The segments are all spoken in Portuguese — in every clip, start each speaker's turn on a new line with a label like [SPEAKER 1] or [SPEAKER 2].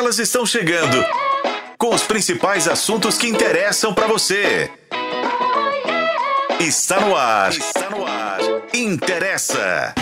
[SPEAKER 1] Elas estão chegando com os principais assuntos que interessam para você. Está no ar. Está no ar. Interessa.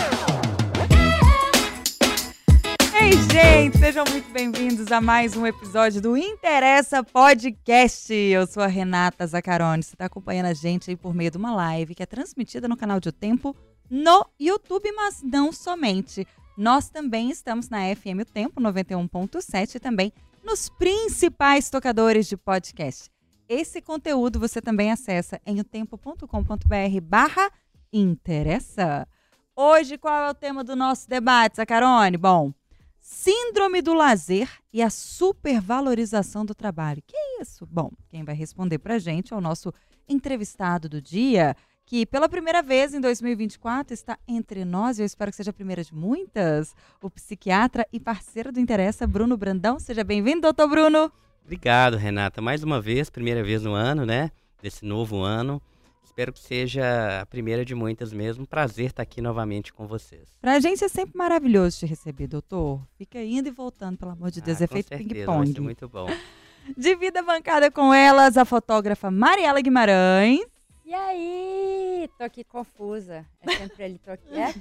[SPEAKER 2] Ei, gente, sejam muito bem-vindos a mais um episódio do Interessa Podcast. Eu sou a Renata Zacarone. Você está acompanhando a gente aí por meio de uma live que é transmitida no canal de O Tempo no YouTube, mas não somente. Nós também estamos na FM O Tempo 91.7 e também nos principais tocadores de podcast. Esse conteúdo você também acessa em otempo.com.br barra interessa. Hoje, qual é o tema do nosso debate, Sacarone? Bom, síndrome do lazer e a supervalorização do trabalho. Que isso? Bom, quem vai responder pra gente é o nosso entrevistado do dia, que pela primeira vez em 2024 está entre nós, e eu espero que seja a primeira de muitas, o psiquiatra e parceiro do Interessa, Bruno Brandão. Seja bem-vindo, doutor Bruno.
[SPEAKER 3] Obrigado, Renata. Mais uma vez, primeira vez no ano, né? Desse novo ano. Espero que seja a primeira de muitas mesmo. Prazer estar aqui novamente com vocês.
[SPEAKER 2] Pra gente é sempre maravilhoso te receber, doutor. Fica indo e voltando, pelo amor de Deus.
[SPEAKER 3] Ah, com certeza,
[SPEAKER 2] ping-pong.
[SPEAKER 3] Muito bom.
[SPEAKER 2] Divida a bancada com elas, a fotógrafa Mariela Guimarães.
[SPEAKER 4] E aí? Tô aqui confusa. É sempre ele, tô aqui. É?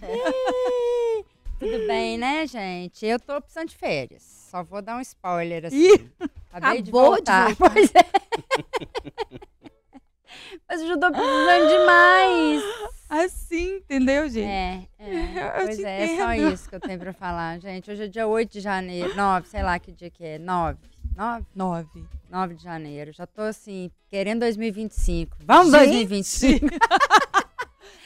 [SPEAKER 4] Tudo bem, né, gente? Eu tô precisando de férias. Só vou dar um spoiler assim.
[SPEAKER 2] Ih,
[SPEAKER 4] Acabei de
[SPEAKER 5] acabou de
[SPEAKER 4] voltar. Pois é. Mas eu já tô precisando demais.
[SPEAKER 2] Assim, entendeu, gente?
[SPEAKER 4] É, é.
[SPEAKER 2] Eu
[SPEAKER 4] Pois é, é só
[SPEAKER 2] entendo.
[SPEAKER 4] isso que eu tenho pra falar, gente. Hoje é dia 8 de janeiro. 9, sei lá que dia que é. 9. 9?
[SPEAKER 2] Nove.
[SPEAKER 4] 9 de janeiro. Já tô assim, querendo 2025. Vamos
[SPEAKER 2] Gente!
[SPEAKER 4] 2025.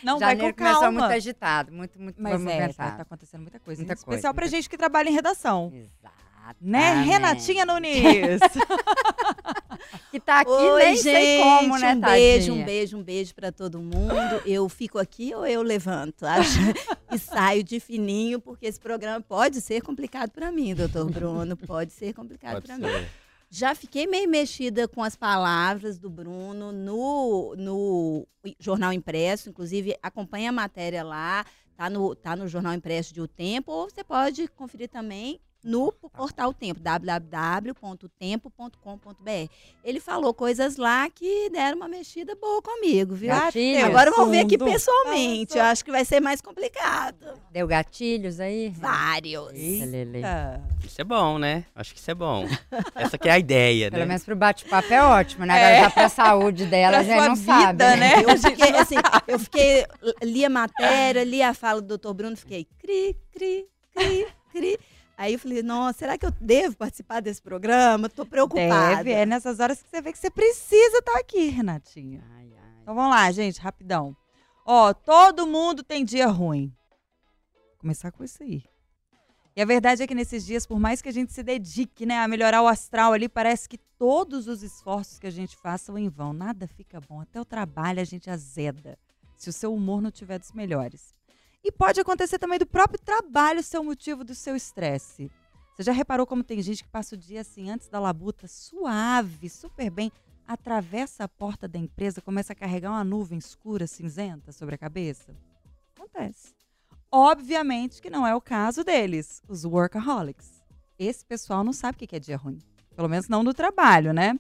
[SPEAKER 2] Não,
[SPEAKER 4] Janeiro
[SPEAKER 2] vai com
[SPEAKER 4] começou
[SPEAKER 2] calma.
[SPEAKER 4] muito agitado, muito, muito
[SPEAKER 2] Mas é,
[SPEAKER 4] movimentado.
[SPEAKER 2] tá acontecendo muita coisa.
[SPEAKER 4] Muita
[SPEAKER 2] em especial
[SPEAKER 4] coisa,
[SPEAKER 2] pra
[SPEAKER 4] muita
[SPEAKER 2] gente que trabalha em redação.
[SPEAKER 4] Exato.
[SPEAKER 2] Né, Renatinha Nunes?
[SPEAKER 4] Que tá aqui,
[SPEAKER 5] Oi,
[SPEAKER 4] nem
[SPEAKER 5] gente,
[SPEAKER 4] sei como, né,
[SPEAKER 5] um beijo,
[SPEAKER 4] tadinha?
[SPEAKER 5] um beijo, um beijo pra todo mundo. Eu fico aqui ou eu levanto? Acho- e saio de fininho, porque esse programa pode ser complicado pra mim, doutor Bruno. Pode ser complicado pra mim. Já fiquei meio mexida com as palavras do Bruno no, no jornal impresso, inclusive acompanha a matéria lá, tá no, tá no jornal impresso de O Tempo, ou você pode conferir também no portal O Tempo, www.tempo.com.br. Ele falou coisas lá que deram uma mexida boa comigo, viu?
[SPEAKER 4] Gatilhos?
[SPEAKER 5] Agora vamos ver aqui pessoalmente. Eu acho que vai ser mais complicado.
[SPEAKER 4] Deu gatilhos aí?
[SPEAKER 5] Vários.
[SPEAKER 4] Eita.
[SPEAKER 2] Ah,
[SPEAKER 3] Isso é bom, né? Acho que isso é bom. Essa que é a ideia,
[SPEAKER 4] Pelo
[SPEAKER 3] né?
[SPEAKER 4] menos pro bate-papo é ótimo, né? Agora já pra saúde delas,
[SPEAKER 2] Pra
[SPEAKER 4] já não
[SPEAKER 2] vida,
[SPEAKER 4] sabe,
[SPEAKER 2] né?
[SPEAKER 4] né?
[SPEAKER 5] Eu fiquei, assim, eu fiquei, li a matéria, li a fala do Dr. Bruno, fiquei cri, cri, cri, cri. Aí eu falei, nossa, será que eu devo participar desse programa? Tô preocupada.
[SPEAKER 2] deve, é nessas horas que você vê que você precisa estar aqui, Renatinha.
[SPEAKER 4] Ai, ai.
[SPEAKER 2] Então vamos lá, gente, rapidão. Ó, todo mundo tem dia ruim. Vou começar com isso aí. E a verdade é que nesses dias, por mais que a gente se dedique, né, a melhorar o astral ali, parece que todos os esforços que a gente faz são em vão. Nada fica bom. Até o trabalho a gente azeda. Se o seu humor não tiver dos melhores. E pode acontecer também do próprio trabalho ser o motivo do seu estresse. Você já reparou como tem gente que passa o dia assim, antes da labuta, suave, super bem, atravessa a porta da empresa, começa a carregar uma nuvem escura, cinzenta sobre a cabeça? Acontece. Obviamente que não é o caso deles, os workaholics. Esse pessoal não sabe o que é dia ruim. Pelo menos não no trabalho, né?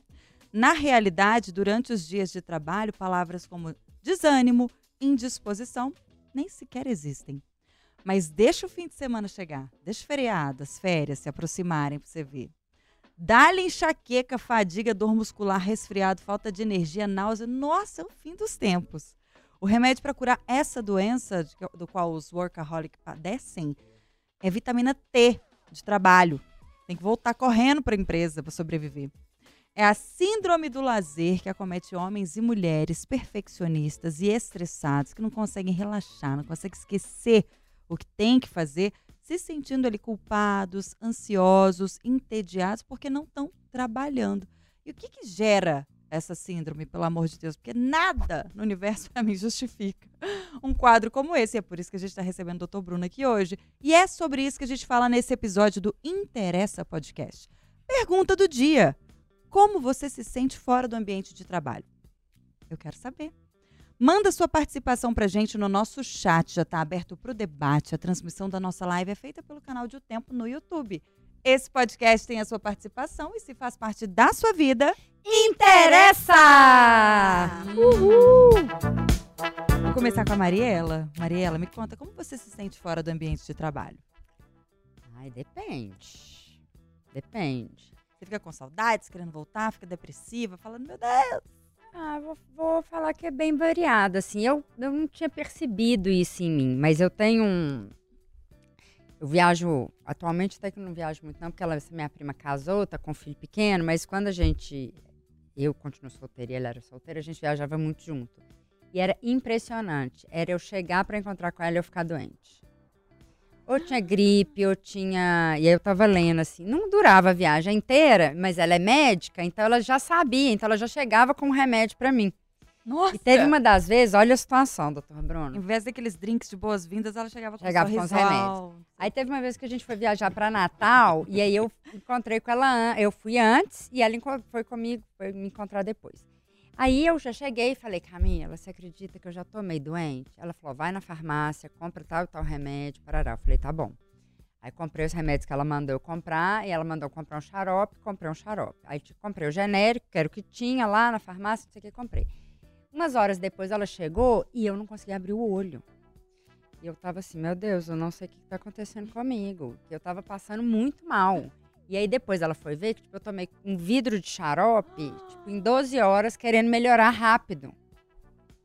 [SPEAKER 2] Na realidade, durante os dias de trabalho, palavras como desânimo, indisposição nem sequer existem. Mas deixa o fim de semana chegar, deixa o feriado, as férias se aproximarem para você ver. Dá-lhe enxaqueca, fadiga, dor muscular, resfriado, falta de energia, náusea. Nossa, é o fim dos tempos. O remédio para curar essa doença, do qual os workaholics padecem, é vitamina T de trabalho. Tem que voltar correndo para a empresa para sobreviver. É a síndrome do lazer que acomete homens e mulheres perfeccionistas e estressados que não conseguem relaxar, não conseguem esquecer o que tem que fazer, se sentindo ali culpados, ansiosos, entediados porque não estão trabalhando. E o que, que gera essa síndrome, pelo amor de Deus? Porque nada no universo para mim justifica um quadro como esse. É por isso que a gente está recebendo o Dr. Bruno aqui hoje. E é sobre isso que a gente fala nesse episódio do Interessa Podcast. Pergunta do dia: Como você se sente fora do ambiente de trabalho? Eu quero saber. Manda sua participação pra gente no nosso chat, já está aberto para o debate. A transmissão da nossa live é feita pelo canal de O Tempo no YouTube. esse podcast tem a sua participação e se faz parte da sua vida,
[SPEAKER 4] Interessa!
[SPEAKER 2] Vou começar com a Mariela. Mariela, me conta como você se sente fora do ambiente de trabalho?
[SPEAKER 4] Ai, depende. Depende.
[SPEAKER 2] Você fica com saudades, querendo voltar, fica depressiva, falando, meu Deus.
[SPEAKER 4] Ah, vou, vou falar que é bem variado, assim. Eu, eu não tinha percebido isso em mim, mas eu tenho um. Eu viajo. Atualmente até que eu não viajo muito, não, porque ela, minha prima casou, tá com um filho pequeno, mas quando a gente. Eu continuo solteira e ela era solteira, a gente viajava muito junto. E era impressionante. Era eu chegar para encontrar com ela e eu ficar doente. Ou tinha gripe, ou tinha. E aí eu tava lendo assim. Não durava a viagem inteira, mas ela é médica, então ela já sabia, então ela já chegava com um remédio para mim.
[SPEAKER 2] Nossa!
[SPEAKER 4] E teve uma das vezes, olha a situação, doutor Bruno.
[SPEAKER 2] Em vez daqueles drinks de boas-vindas, ela chegava com
[SPEAKER 4] Chegava
[SPEAKER 2] um
[SPEAKER 4] com os
[SPEAKER 2] sorrisal.
[SPEAKER 4] Aí teve uma vez que a gente foi viajar para Natal e aí eu encontrei com ela, eu fui antes e ela foi comigo, foi me encontrar depois. Aí eu já cheguei e falei, Camila, você acredita que eu já tô meio doente? Ela falou, vai na farmácia, compra tal e tal remédio, parará. Eu falei, tá bom. Aí comprei os remédios que ela mandou eu comprar e ela mandou comprar um xarope, comprei um xarope. Aí comprei o genérico, que era o que tinha lá na farmácia, não sei o que, comprei. Umas horas depois ela chegou e eu não conseguia abrir o olho. E eu tava assim, meu Deus, eu não sei o que tá acontecendo comigo. Eu tava passando muito mal. E aí depois ela foi ver que tipo, eu tomei um vidro de xarope, tipo, em 12 horas, querendo melhorar rápido.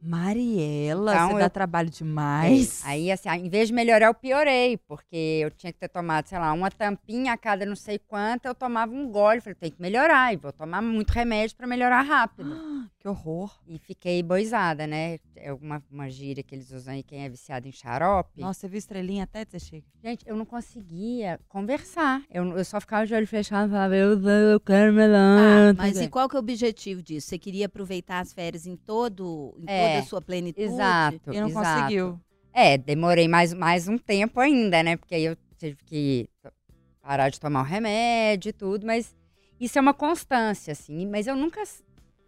[SPEAKER 2] Mariela,
[SPEAKER 4] Então,
[SPEAKER 2] você
[SPEAKER 4] eu-
[SPEAKER 2] dá trabalho demais.
[SPEAKER 4] É, Aí, assim, em vez de melhorar, eu piorei, porque eu tinha que ter tomado, sei lá, uma tampinha a cada não sei quanto, eu tomava um gole. Falei, tem que melhorar, e vou tomar muito remédio para melhorar rápido.
[SPEAKER 2] Que horror.
[SPEAKER 4] E fiquei boisada, né? É uma, uma gíria que eles usam aí, quem é viciado em xarope.
[SPEAKER 2] Nossa, você viu estrelinha até de você chega.
[SPEAKER 4] Gente, eu não conseguia conversar. Eu, eu só ficava de olho fechado e falava, eu, eu quero melhor.
[SPEAKER 5] Ah, mas e qual que é o objetivo disso? Você queria aproveitar as férias em todo, em
[SPEAKER 4] É,
[SPEAKER 5] toda a sua plenitude?
[SPEAKER 4] Exato.
[SPEAKER 2] E não
[SPEAKER 4] exato.
[SPEAKER 2] conseguiu.
[SPEAKER 4] É, demorei mais, mais um tempo ainda, né? Porque aí eu tive que parar de tomar o remédio e tudo, mas isso é uma constância, assim. Mas eu nunca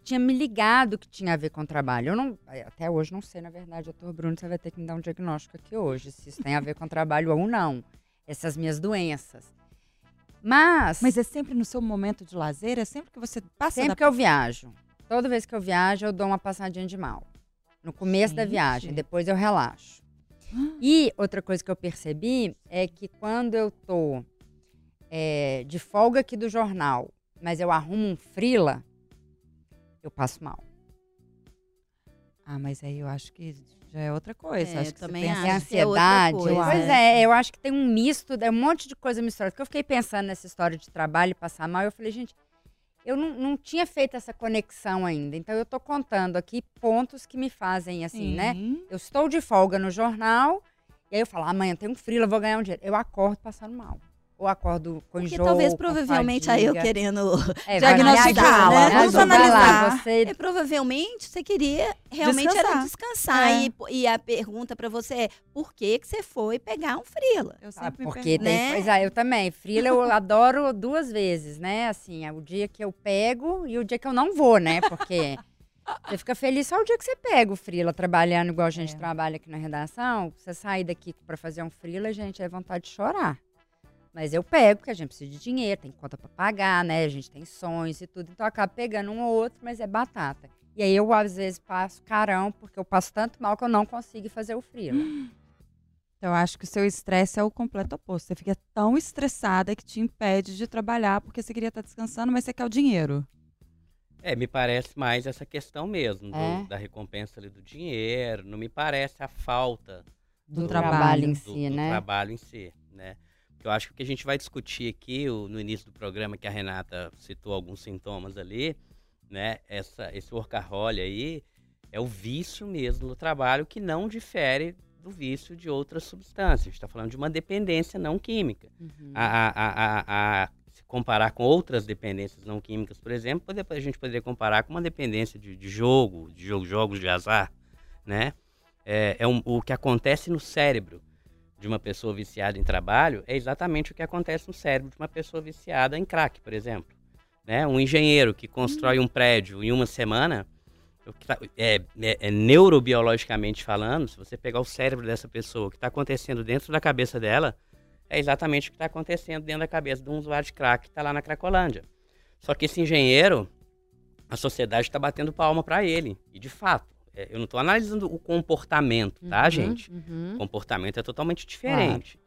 [SPEAKER 4] tinha me ligado que tinha a ver com o trabalho. Eu não, é, até hoje não sei, na verdade, doutor Bruno, você vai ter que me dar um diagnóstico aqui hoje, se isso tem a ver com o trabalho ou não. Essas minhas doenças. Mas,
[SPEAKER 2] Mas é sempre no seu momento de lazer? É sempre que você passa
[SPEAKER 4] sempre
[SPEAKER 2] da...
[SPEAKER 4] que eu viajo, toda vez que eu viajo, eu dou uma passadinha de mal. No começo da
[SPEAKER 2] Gente.
[SPEAKER 4] viagem, depois eu relaxo. E outra coisa que eu percebi é que quando eu tô é, de folga aqui do jornal, mas eu arrumo um frila, eu passo mal.
[SPEAKER 2] Ah, mas aí eu acho que já é outra coisa.
[SPEAKER 5] É,
[SPEAKER 2] acho que
[SPEAKER 5] também
[SPEAKER 4] É
[SPEAKER 5] acho que é outra
[SPEAKER 4] ansiedade.
[SPEAKER 5] coisa,
[SPEAKER 4] pois
[SPEAKER 5] é.
[SPEAKER 4] é, eu acho que tem um misto, é um monte de coisa misturada. Porque eu fiquei pensando nessa história de trabalho e passar mal, eu falei, gente, eu não, não tinha feito essa conexão ainda. Então eu tô contando aqui pontos que me fazem assim, né?
[SPEAKER 2] Sim.
[SPEAKER 4] Eu estou de folga no jornal, e aí eu falo, amanhã tem um frila, eu vou ganhar um dinheiro. Eu acordo passando mal. Ou acordo com
[SPEAKER 5] Porque
[SPEAKER 4] enjoo,
[SPEAKER 5] talvez,
[SPEAKER 4] com
[SPEAKER 5] provavelmente, aí eu querendo
[SPEAKER 4] É,
[SPEAKER 2] diagnosticar, né? Vamos
[SPEAKER 4] ajuda lá,
[SPEAKER 2] analisar.
[SPEAKER 4] você
[SPEAKER 5] É, provavelmente você queria realmente era
[SPEAKER 2] Descansar.
[SPEAKER 5] descansar.
[SPEAKER 2] É.
[SPEAKER 5] E, e a pergunta pra você é: por que, que você foi pegar um frila?
[SPEAKER 2] Eu
[SPEAKER 4] Ah,
[SPEAKER 2] sempre me
[SPEAKER 4] porque
[SPEAKER 2] pergunto.
[SPEAKER 4] tem,
[SPEAKER 5] né?
[SPEAKER 4] pois é, eu também. Frila eu adoro duas vezes, né? Assim, é o dia que eu pego e o dia que eu não vou, né? Porque você fica feliz só o dia que você pega o frila trabalhando igual a gente
[SPEAKER 2] É.
[SPEAKER 4] trabalha aqui na redação. Você sair daqui pra fazer um frila, gente, é vontade de chorar. Mas eu pego, porque a gente precisa de dinheiro, tem conta pra pagar, né? A gente tem sonhos e tudo. Então eu acabo pegando um ou outro, mas é batata. E aí eu, às vezes, passo carão, porque eu passo tanto mal que eu não consigo fazer o frila.
[SPEAKER 2] Eu acho que o seu estresse é o completo oposto. Você fica tão estressada que te impede de trabalhar porque você queria estar descansando, mas você quer o dinheiro.
[SPEAKER 3] É, me parece mais essa questão mesmo, do-
[SPEAKER 4] É?
[SPEAKER 3] da recompensa ali do dinheiro. Não me parece a falta
[SPEAKER 2] Do
[SPEAKER 4] Do
[SPEAKER 2] trabalho.
[SPEAKER 4] trabalho em
[SPEAKER 3] do,
[SPEAKER 4] si,
[SPEAKER 3] do
[SPEAKER 4] né?
[SPEAKER 3] trabalho em si, né? Porque eu acho que o que a gente vai discutir aqui, no início do programa, que a Renata citou alguns sintomas ali, né? Essa, esse workaholic aí é o vício mesmo do trabalho que não difere do vício de outras substâncias. A gente está falando de uma dependência não química.
[SPEAKER 4] Uhum.
[SPEAKER 3] A, a, a, a- se comparar com outras dependências não químicas, por exemplo, a gente poderia comparar com uma dependência de, de jogo, de jogo, jogos de azar, né? É, é um- o que acontece no cérebro de uma pessoa viciada em trabalho é exatamente o que acontece no cérebro de uma pessoa viciada em crack, por exemplo. Né? Um engenheiro que constrói um prédio em uma semana, tá- é, é- é neurobiologicamente falando, se você pegar o cérebro dessa pessoa, o que está acontecendo dentro da cabeça dela, é exatamente o que está acontecendo dentro da cabeça de um usuário de crack que está lá na Cracolândia. Só que esse engenheiro, a sociedade está batendo palma para ele. E de fato, eu não estou analisando o comportamento, tá,
[SPEAKER 4] Uhum,
[SPEAKER 3] gente?
[SPEAKER 4] uhum.
[SPEAKER 3] O comportamento é totalmente diferente.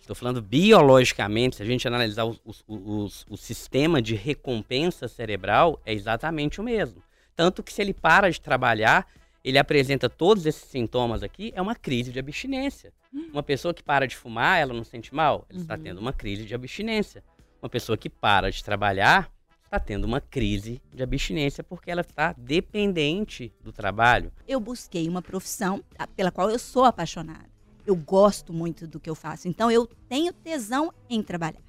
[SPEAKER 3] Estou falando biologicamente, se a gente analisar o, os- sistema de recompensa cerebral, é exatamente o mesmo. Tanto que se ele para de trabalhar, ele apresenta todos esses sintomas aqui, é uma crise de abstinência. Uma pessoa que para de fumar, ela não sente mal? Ela está
[SPEAKER 4] Uhum.
[SPEAKER 3] tendo uma crise de abstinência. Uma pessoa que para de trabalhar, está tendo uma crise de abstinência porque ela está dependente do trabalho.
[SPEAKER 5] eu busquei uma profissão pela qual eu sou apaixonada. Eu gosto muito do que eu faço. Então eu tenho tesão em trabalhar.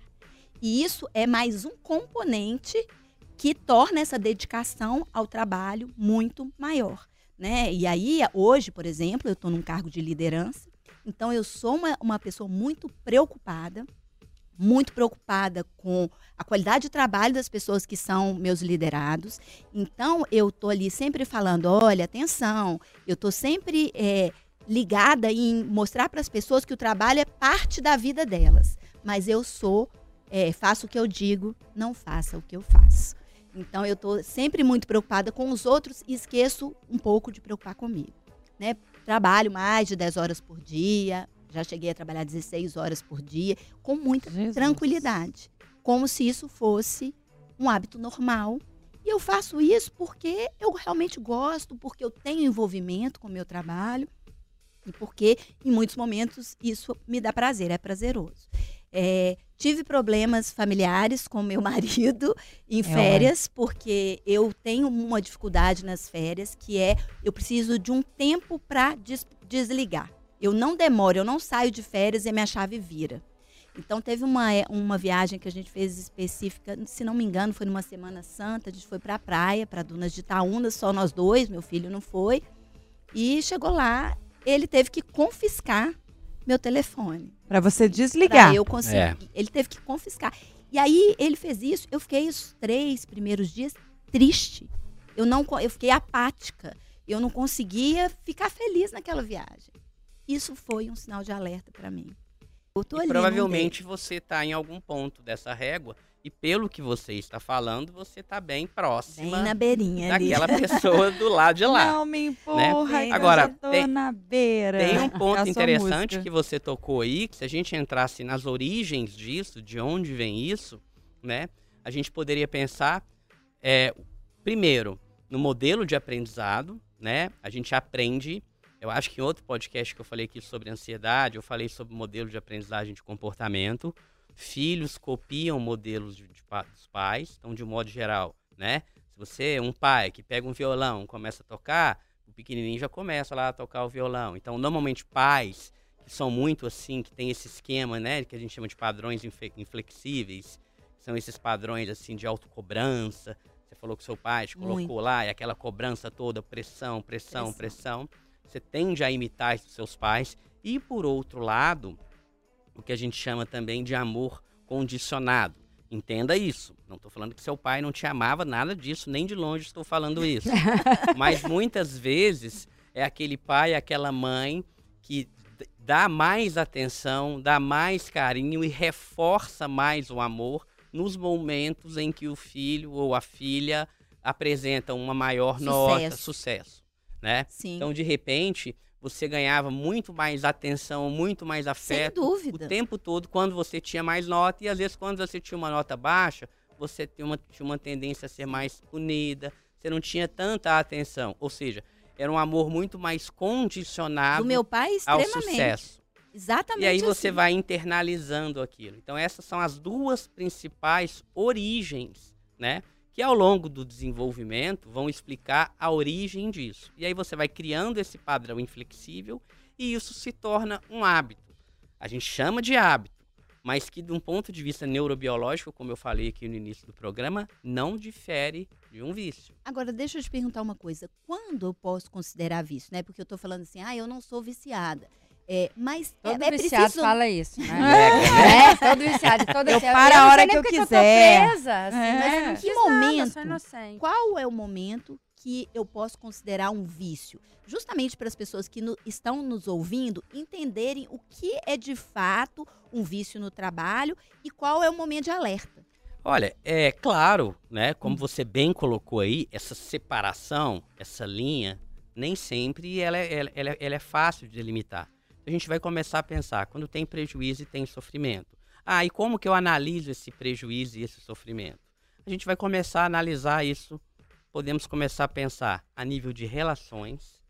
[SPEAKER 5] E isso é mais um componente que torna essa dedicação ao trabalho muito maior. Né? E aí, hoje, por exemplo, eu estou num cargo de liderança. Então, eu sou uma, uma pessoa muito preocupada, muito preocupada com a qualidade de trabalho das pessoas que são meus liderados. Então, eu estou ali sempre falando: olha, atenção, eu estou sempre é, ligada em mostrar para as pessoas que o trabalho é parte da vida delas. Mas eu sou, é, faço o que eu digo, não faça o que eu faço. Então, eu estou sempre muito preocupada com os outros e esqueço um pouco de preocupar comigo. Né? Trabalho mais de 10 horas por dia, já cheguei a trabalhar 16 horas por dia, com muita
[SPEAKER 2] Jesus.
[SPEAKER 5] tranquilidade, como se isso fosse um hábito normal. E eu faço isso porque eu realmente gosto, porque eu tenho envolvimento com o meu trabalho e porque, em muitos momentos, isso me dá prazer, é prazeroso. É, tive problemas familiares com meu marido em
[SPEAKER 2] É,
[SPEAKER 5] férias, porque eu tenho uma dificuldade nas férias, que é eu preciso de um tempo para desligar. Eu não demoro, eu não saio de férias e a minha chave vira. Então teve uma, é, uma viagem que a gente fez específica, se não me engano, foi numa Semana Santa, a gente foi para a praia, para Dunas de Itaúna, só nós dois, meu filho não foi. E chegou lá, ele teve que confiscar meu telefone.
[SPEAKER 2] Pra você desligar.
[SPEAKER 5] Pra eu conseguir.
[SPEAKER 3] É.
[SPEAKER 5] Ele teve que confiscar. E aí ele fez isso, eu fiquei os três primeiros dias triste. Eu não, eu fiquei apática. Eu não conseguia ficar feliz naquela viagem. Isso foi um sinal de alerta para mim. Eu tô ali,
[SPEAKER 3] provavelmente você está em algum ponto dessa régua e pelo que você está falando, você está bem próxima
[SPEAKER 5] bem na beirinha ali.
[SPEAKER 3] daquela pessoa do lado de lá.
[SPEAKER 2] Não me empurra,
[SPEAKER 5] Né?
[SPEAKER 2] que
[SPEAKER 3] Agora,
[SPEAKER 2] eu já tô
[SPEAKER 3] tem-
[SPEAKER 2] na beira.
[SPEAKER 3] Tem um ponto interessante
[SPEAKER 2] música.
[SPEAKER 3] que você tocou aí, que se a gente entrasse nas origens disso, de onde vem isso, né? A gente poderia pensar, é, primeiro, no modelo de aprendizado, né? A gente aprende, eu acho que em outro podcast que eu falei aqui sobre ansiedade, eu falei sobre modelo de aprendizagem de comportamento. Filhos copiam modelos de, de dos pais, então, de um modo geral, né? Se você é um pai que pega um violão, começa a tocar, o pequenininho já começa lá a tocar o violão. Então, normalmente, pais que são muito assim, que tem esse esquema, né, que a gente chama de padrões inflexíveis, são esses padrões assim de autocobrança. Você falou que seu pai te colocou
[SPEAKER 5] Muito.
[SPEAKER 3] lá e aquela cobrança toda, pressão, pressão, pressão. Você tende a imitar dos seus pais. E por outro lado, o que a gente chama também de amor condicionado. Entenda isso. Não estou falando que seu pai não te amava, nada disso, nem de longe estou falando isso. Mas muitas vezes é aquele pai, aquela mãe que dá mais atenção, dá mais carinho e reforça mais o amor nos momentos em que o filho ou a filha apresentam uma maior nota,
[SPEAKER 5] Sucesso.
[SPEAKER 3] Né?
[SPEAKER 5] Sim,
[SPEAKER 3] Então, de repente, você ganhava muito mais atenção, muito mais
[SPEAKER 5] sem
[SPEAKER 3] afeto o
[SPEAKER 5] dúvida.
[SPEAKER 3] tempo todo quando você tinha mais nota e às vezes quando você tinha uma nota baixa, você tinha uma, tinha uma tendência a ser mais punida, você não tinha tanta atenção, ou seja, era um amor muito mais condicionado
[SPEAKER 5] Do meu pai,
[SPEAKER 3] ao sucesso.
[SPEAKER 5] Exatamente
[SPEAKER 3] E aí você
[SPEAKER 5] assim.
[SPEAKER 3] vai internalizando aquilo. Então essas são as duas principais origens, né? Que ao longo do desenvolvimento vão explicar a origem disso. E aí você vai criando esse padrão inflexível e isso se torna um hábito. A gente chama de hábito, mas que de um ponto de vista neurobiológico, como eu falei aqui no início do programa, não difere de um vício.
[SPEAKER 5] Agora, deixa eu te perguntar uma coisa. Quando eu posso considerar vício, né? Porque eu tô falando assim, ah, eu não sou viciada. É, mas é,
[SPEAKER 4] Todo
[SPEAKER 5] é
[SPEAKER 4] viciado
[SPEAKER 5] preciso.
[SPEAKER 4] fala isso, né?
[SPEAKER 3] Nega, né?
[SPEAKER 4] É, todo viciado, todo
[SPEAKER 2] Eu
[SPEAKER 4] viciado.
[SPEAKER 2] paro a hora que eu quiser.
[SPEAKER 4] Eu tô presa, assim,
[SPEAKER 2] É.
[SPEAKER 4] mas eu não
[SPEAKER 5] Que
[SPEAKER 4] nada,
[SPEAKER 5] momento?
[SPEAKER 4] inocente.
[SPEAKER 5] Qual é o momento que eu posso considerar um vício? Justamente para as pessoas que no- estão nos ouvindo entenderem o que é de fato um vício no trabalho e qual é o momento de alerta.
[SPEAKER 3] Olha, é claro, né? Como você bem colocou aí, essa separação, essa linha, nem sempre ela é, ela, ela é- ela é fácil de delimitar. A gente vai começar a pensar, quando tem prejuízo e tem sofrimento. Ah, e como que eu analiso esse prejuízo e esse sofrimento? A gente vai começar a analisar isso, podemos começar a pensar a nível de relações.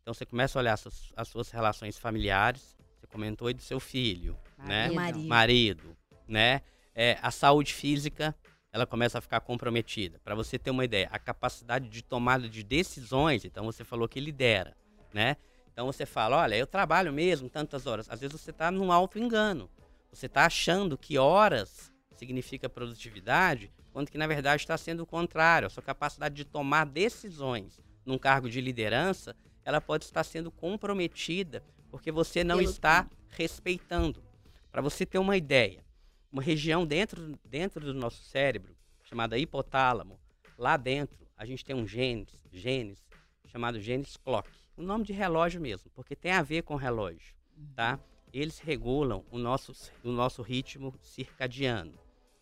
[SPEAKER 3] Então você começa a olhar as suas, as suas relações familiares, você comentou aí do seu filho, né?
[SPEAKER 5] Do marido.
[SPEAKER 3] marido, né? É, a saúde física, ela começa a ficar comprometida. Para você ter uma ideia, a capacidade de tomada de decisões, então você falou que lidera, né? Então você fala, olha, eu trabalho mesmo tantas horas. Às vezes você está num alto engano. Você está achando que horas significa produtividade, quando que na verdade está sendo o contrário. A sua capacidade de tomar decisões num cargo de liderança, ela pode estar sendo comprometida porque você não está respeitando. Para você ter uma ideia, uma região dentro, dentro do nosso cérebro, chamada hipotálamo, lá dentro a gente tem um genes, genes chamado genes clock. O nome de relógio mesmo, porque tem a ver com relógio, tá? Eles regulam o nosso, o nosso ritmo circadiano,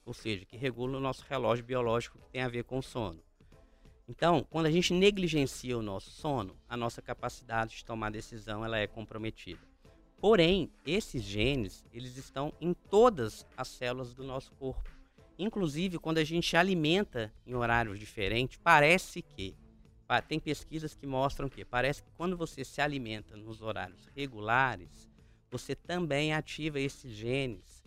[SPEAKER 3] ou seja, que regula o nosso relógio biológico que tem a ver com o sono. Então, quando a gente negligencia o nosso sono, a nossa capacidade de tomar decisão ela é comprometida. Porém, esses genes, eles estão em todas as células do nosso corpo. Inclusive, quando a gente alimenta em horários diferentes, parece que tem pesquisas que mostram que parece que quando você se alimenta nos horários regulares, você também ativa esses genes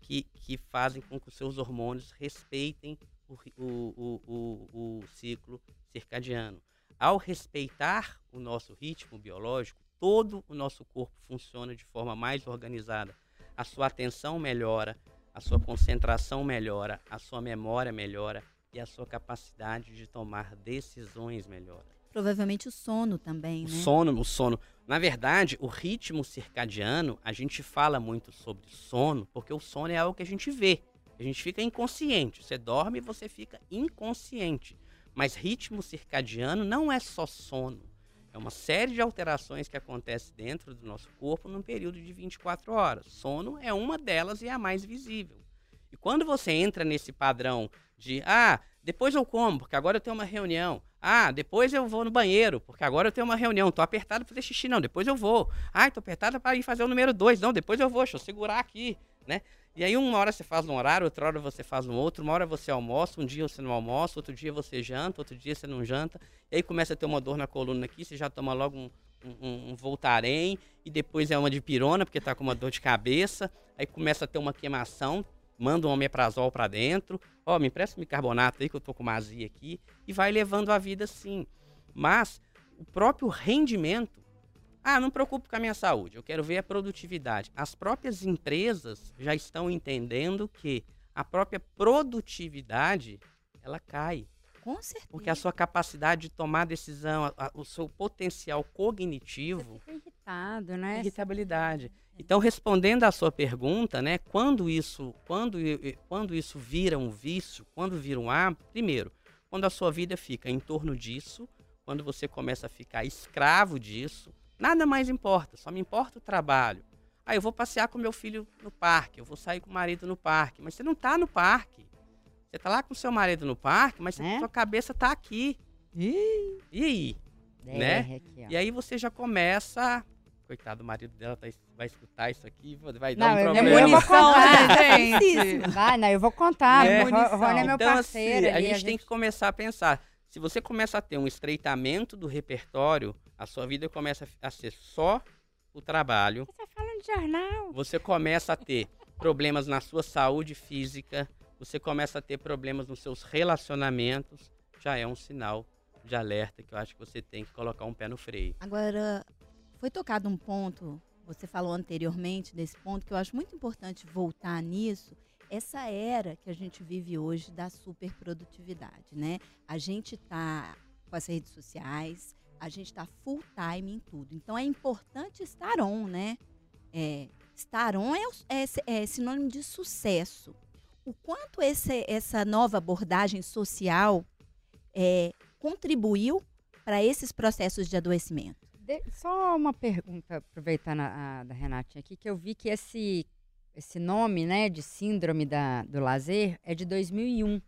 [SPEAKER 3] que, que fazem com que os seus hormônios respeitem o, o, o, o ciclo circadiano. Ao respeitar o nosso ritmo biológico, todo o nosso corpo funciona de forma mais organizada. A sua atenção melhora, a sua concentração melhora, a sua memória melhora e a sua capacidade de tomar decisões melhora.
[SPEAKER 5] Provavelmente o sono também,
[SPEAKER 3] O
[SPEAKER 5] né?
[SPEAKER 3] sono, o sono. Na verdade, o ritmo circadiano, a gente fala muito sobre sono, porque o sono é algo que a gente vê. A gente fica inconsciente. Você dorme e você fica inconsciente. Mas ritmo circadiano não é só sono. É uma série de alterações que acontecem dentro do nosso corpo num período de 24 horas. Sono é uma delas e é a mais visível. Quando você entra nesse padrão de, ah, depois eu como, porque agora eu tenho uma reunião. Ah, depois eu vou no banheiro, porque agora eu tenho uma reunião. Tô apertado para fazer xixi, não, depois eu vou. Ah, tô apertado para ir fazer o número dois, não, depois eu vou, deixa eu segurar aqui, né? E aí uma hora você faz num horário, outra hora você faz no outro, uma hora você almoça, um dia você não almoça, outro dia você janta, outro dia você não janta. E aí começa a ter uma dor na coluna aqui, você já toma logo um, um, um e depois é uma de pirona, porque tá com uma dor de cabeça. Aí começa a ter uma queimação, manda um omeprazol para dentro. Ó, me empresta um bicarbonato aí que eu tô com uma azia aqui. E vai levando a vida assim. Mas o próprio rendimento. Ah, não preocupo com a minha saúde, eu quero ver a produtividade. As próprias empresas já estão entendendo que a própria produtividade ela cai.
[SPEAKER 5] Com certeza.
[SPEAKER 3] Porque a sua capacidade de tomar decisão, a- a- o seu potencial cognitivo
[SPEAKER 4] irritado, né?
[SPEAKER 3] irritabilidade. Então, respondendo à sua pergunta, né, quando isso, quando, quando isso vira um vício, quando vira um hábito, primeiro, quando a sua vida fica em torno disso, quando você começa a ficar escravo disso, nada mais importa, só me importa o trabalho. Ah, eu vou passear com meu filho no parque, eu vou sair com o marido no parque, mas você não está no parque. Você está lá com seu marido no parque, mas
[SPEAKER 4] Né?
[SPEAKER 3] sua cabeça está aqui.
[SPEAKER 2] Ih,
[SPEAKER 3] E aí? né?
[SPEAKER 4] Aqui.
[SPEAKER 3] E aí você já começa. Coitado, o marido dela tá- vai escutar isso aqui, vai
[SPEAKER 4] Não,
[SPEAKER 3] dar um
[SPEAKER 4] eu-
[SPEAKER 3] problema.
[SPEAKER 4] eu vou
[SPEAKER 2] munição,
[SPEAKER 4] contar.
[SPEAKER 2] né, gente?
[SPEAKER 4] Vai, não, eu vou contar.
[SPEAKER 3] É.
[SPEAKER 4] o Ro- o Rony é meu
[SPEAKER 3] então,
[SPEAKER 4] parceiro.
[SPEAKER 3] assim, a
[SPEAKER 4] ali,
[SPEAKER 3] gente tem que começar a pensar. Se você começa a ter um estreitamento do repertório, a sua vida começa a ser só o trabalho.
[SPEAKER 4] Você tá falando de jornal.
[SPEAKER 3] Você começa a ter problemas na sua saúde física, você começa a ter problemas nos seus relacionamentos, já é um sinal de alerta que eu acho que você tem que colocar um pé no freio.
[SPEAKER 5] Agora, foi tocado um ponto, você falou anteriormente desse ponto, que eu acho muito importante voltar nisso. Essa era que a gente vive hoje da superprodutividade, né? A gente tá com as redes sociais, a gente tá full time em tudo. Então é importante estar on, né? é, estar on é, é é sinônimo de sucesso. O quanto esse- essa nova abordagem social é, contribuiu para esses processos de adoecimento?
[SPEAKER 4] De- só uma pergunta, aproveitando a, a da Renatinha aqui, que eu vi que esse, esse nome, né, de síndrome da, do lazer é de 2001.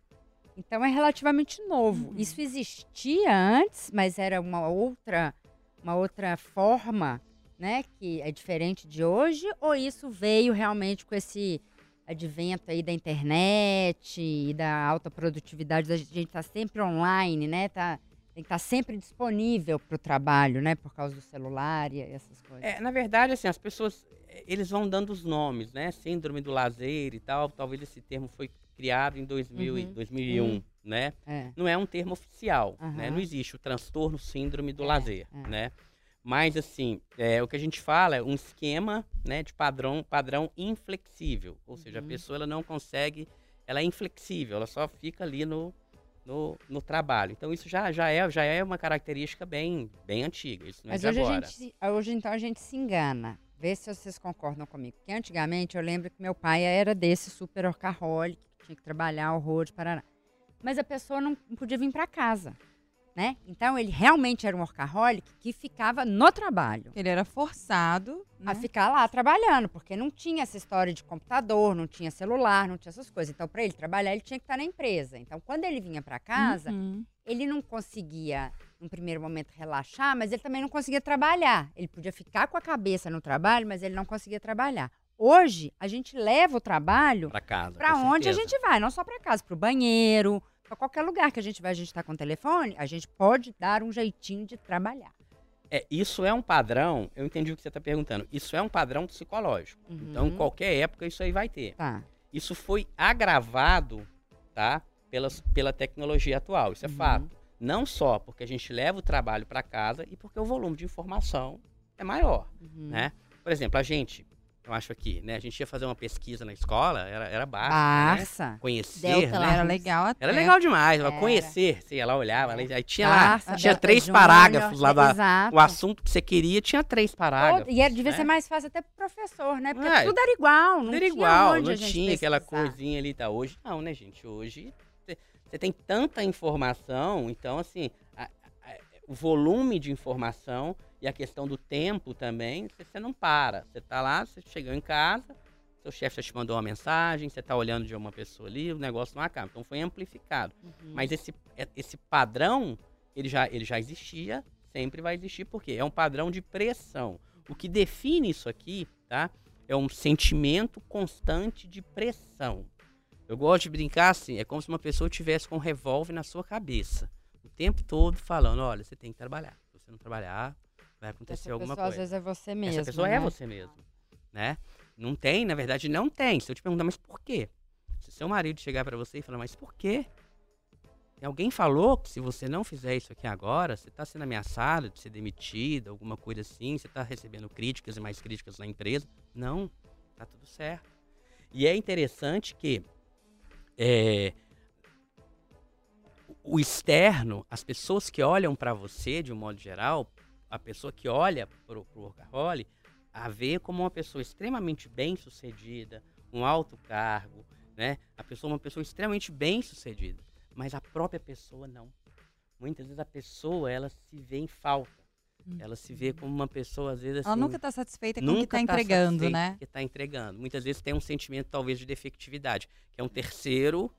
[SPEAKER 4] Então é relativamente novo.
[SPEAKER 2] Uhum.
[SPEAKER 4] Isso existia antes, mas era uma outra, uma outra forma, né, que é diferente de hoje, ou isso veio realmente com esse advento aí da internet e da alta produtividade, da gente estar sempre online, né, tá, tem que estar sempre disponível para o trabalho, né? Por causa do celular e essas coisas.
[SPEAKER 3] É, na verdade, assim, as pessoas, eh, eles vão dando os nomes, né? Síndrome do lazer e tal. Talvez esse termo foi criado em 2000 e
[SPEAKER 4] Uhum.
[SPEAKER 3] 2001,
[SPEAKER 4] Hum.
[SPEAKER 3] né?
[SPEAKER 4] É.
[SPEAKER 3] Não é um termo oficial, né?
[SPEAKER 4] Aham.
[SPEAKER 3] Não existe o transtorno síndrome do
[SPEAKER 4] É,
[SPEAKER 3] lazer,
[SPEAKER 4] é.
[SPEAKER 3] né? Mas, assim, é, o que a gente fala é um esquema né, de padrão, padrão inflexível. Ou seja, a
[SPEAKER 4] Uhum.
[SPEAKER 3] pessoa ela não consegue, ela é inflexível, ela só fica ali no, no, no trabalho. Então, isso já, já, é, já é uma característica bem, bem antiga. Isso não
[SPEAKER 4] Mas
[SPEAKER 3] é
[SPEAKER 4] hoje,
[SPEAKER 3] de
[SPEAKER 4] a
[SPEAKER 3] agora.
[SPEAKER 4] gente, hoje, então, a gente se engana. Vê se vocês concordam comigo. Porque antigamente eu lembro que meu pai era desse super orcaholic, que tinha que trabalhar horror de Paraná. Mas a pessoa não podia vir para casa, né? Então ele realmente era um workaholic que ficava no trabalho.
[SPEAKER 2] Ele era forçado
[SPEAKER 4] a
[SPEAKER 2] né?
[SPEAKER 4] ficar lá trabalhando, porque não tinha essa história de computador, não tinha celular, não tinha essas coisas. Então, para ele trabalhar, ele tinha que estar na empresa. Então, quando ele vinha para casa,
[SPEAKER 2] Uhum.
[SPEAKER 4] ele não conseguia, num primeiro momento, relaxar, mas ele também não conseguia trabalhar. Ele podia ficar com a cabeça no trabalho, mas ele não conseguia trabalhar. Hoje, a gente leva o trabalho
[SPEAKER 3] Para casa.
[SPEAKER 4] para
[SPEAKER 3] com
[SPEAKER 4] onde a
[SPEAKER 3] certeza.
[SPEAKER 4] gente vai, não só para casa, para o banheiro, para qualquer lugar que a gente vai, a gente está com o telefone, a gente pode dar um jeitinho de trabalhar.
[SPEAKER 3] É, isso é um padrão, eu entendi o que você está perguntando. Isso é um padrão psicológico. Então, em
[SPEAKER 4] Uhum.
[SPEAKER 3] qualquer época, isso aí vai ter.
[SPEAKER 4] Tá.
[SPEAKER 3] Isso foi agravado, tá? Pelas, pela tecnologia atual, isso é
[SPEAKER 4] Uhum.
[SPEAKER 3] fato. Não só porque a gente leva o trabalho para casa e porque o volume de informação é maior,
[SPEAKER 4] Uhum.
[SPEAKER 3] né? Por exemplo, a gente, eu acho aqui, né? A gente ia fazer uma pesquisa na escola, era, era né?
[SPEAKER 4] Barça.
[SPEAKER 3] Conhecer,
[SPEAKER 5] Delta
[SPEAKER 3] né?
[SPEAKER 5] lá.
[SPEAKER 2] Era legal até.
[SPEAKER 3] Era legal demais,
[SPEAKER 4] Era.
[SPEAKER 3] conhecer, você ia lá, olhava,
[SPEAKER 4] É.
[SPEAKER 3] aí tinha lá,
[SPEAKER 4] Barça,
[SPEAKER 3] tinha
[SPEAKER 4] Delta
[SPEAKER 3] três
[SPEAKER 4] Júnior,
[SPEAKER 3] parágrafos lá da,
[SPEAKER 4] Exato.
[SPEAKER 3] o assunto que você queria tinha três parágrafos.
[SPEAKER 4] E era, devia
[SPEAKER 3] né?
[SPEAKER 4] ser mais fácil até pro professor, né? Porque
[SPEAKER 3] É,
[SPEAKER 4] tudo era igual, não
[SPEAKER 3] era
[SPEAKER 4] tinha
[SPEAKER 3] igual, não tinha aquela coisinha ali, tá? Hoje não, né, gente? Hoje você- você tem tanta informação, então, assim, a- a- o volume de informação e a questão do tempo também, você, não para. Você tá lá, você chegou em casa, seu chefe já te mandou uma mensagem, você tá olhando de uma pessoa ali, o negócio não acaba. Então foi amplificado.
[SPEAKER 4] Uhum.
[SPEAKER 3] Mas esse, é- esse padrão, ele já, ele já existia, sempre vai existir, porque é um padrão de pressão. O que define isso aqui, tá? É um sentimento constante de pressão. Eu gosto de brincar assim, é como se uma pessoa tivesse com um revólver na sua cabeça. O tempo todo falando, olha, você tem que trabalhar. Se você não trabalhar, vai acontecer
[SPEAKER 4] Essa
[SPEAKER 3] alguma
[SPEAKER 4] pessoa,
[SPEAKER 3] coisa.
[SPEAKER 4] às vezes é você mesmo.
[SPEAKER 3] Essa pessoa
[SPEAKER 4] né?
[SPEAKER 3] é você mesmo, né? Não tem, na verdade, não tem. Se eu te perguntar, mas por quê? Se seu marido chegar pra você e falar, mas por quê? Tem alguém falou que se você não fizer isso aqui agora, você tá sendo ameaçado de ser demitido, alguma coisa assim, você tá recebendo críticas e mais críticas na empresa. Não, tá tudo certo. E é interessante que é, o externo, as pessoas que olham pra você, de um modo geral, a pessoa que olha pro, pro workaholic, a vê como uma pessoa extremamente bem sucedida, um alto cargo, né? A pessoa é uma pessoa extremamente bem sucedida, mas a própria pessoa não. Muitas vezes a pessoa ela se vê em falta, ela se vê como uma pessoa às vezes assim,
[SPEAKER 2] Ela nunca tá satisfeita com o que
[SPEAKER 3] nunca
[SPEAKER 2] tá entregando, né?
[SPEAKER 3] o Que tá entregando. Muitas vezes tem um sentimento talvez de defectividade, que é um terceiro,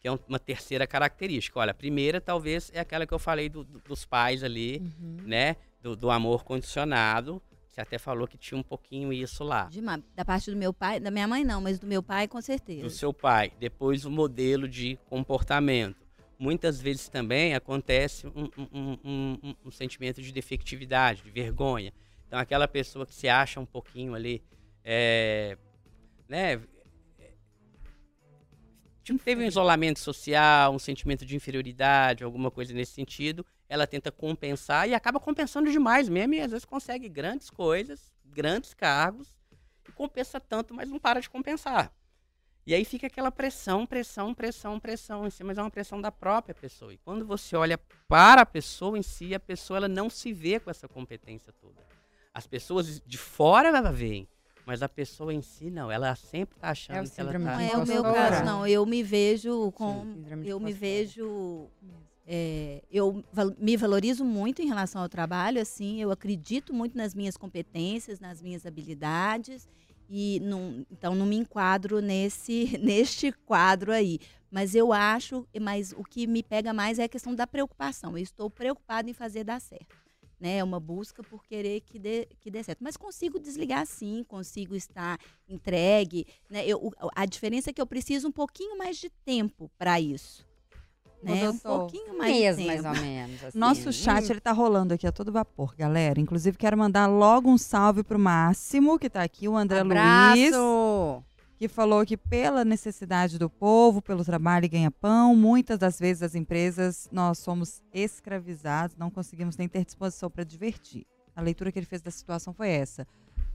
[SPEAKER 3] que é um- uma terceira característica. Olha, a primeira talvez é aquela que eu falei do- do- dos pais ali,
[SPEAKER 2] Uhum.
[SPEAKER 3] né? Do, do amor condicionado. Você até falou que tinha um pouquinho isso lá.
[SPEAKER 5] Demais. Da parte do meu pai, da minha mãe não, mas do meu pai com certeza.
[SPEAKER 3] Do seu pai. Depois o modelo de comportamento. Muitas vezes também acontece um, um- um- um- sentimento de defectividade, de vergonha. Então aquela pessoa que se acha um pouquinho ali, é, né? Tipo, teve um isolamento social, um sentimento de inferioridade, alguma coisa nesse sentido, ela tenta compensar e acaba compensando demais mesmo, e às vezes consegue grandes coisas, grandes cargos, e compensa tanto, mas não para de compensar. E aí fica aquela pressão, pressão, pressão, pressão em si, mas é uma pressão da própria pessoa. E quando você olha para a pessoa em si, a pessoa ela não se vê com essa competência toda. As pessoas de fora ela veem, Mas a pessoa em si, não. Ela sempre tá achando
[SPEAKER 4] É
[SPEAKER 3] que ela tá...
[SPEAKER 5] Não é o meu caso, não. Eu me vejo com.
[SPEAKER 4] De
[SPEAKER 5] Eu me vejo. É, eu me valorizo muito em relação ao trabalho, assim, eu acredito muito nas minhas competências, nas minhas habilidades, e não, então não me enquadro nesse, neste quadro aí. Mas eu acho, mas o que me pega mais é a questão da preocupação. Eu estou preocupada em fazer dar certo. Né? É uma busca por querer que dê, que dê certo. Mas consigo desligar sim, consigo estar entregue. Né? Eu, a diferença é que eu preciso um pouquinho mais de tempo para isso. Né? Um pouquinho mais
[SPEAKER 4] mês, mais ou menos. assim.
[SPEAKER 2] Nosso chat, ele tá rolando aqui a todo vapor, galera. Inclusive, quero mandar logo um salve pro Máximo, que tá aqui, o André Luiz,
[SPEAKER 4] Abraço!
[SPEAKER 2] que falou que pela necessidade do povo, pelo trabalho e ganha-pão, muitas das vezes as empresas, nós somos escravizados, não conseguimos nem ter disposição para divertir. A leitura que ele fez da situação foi essa.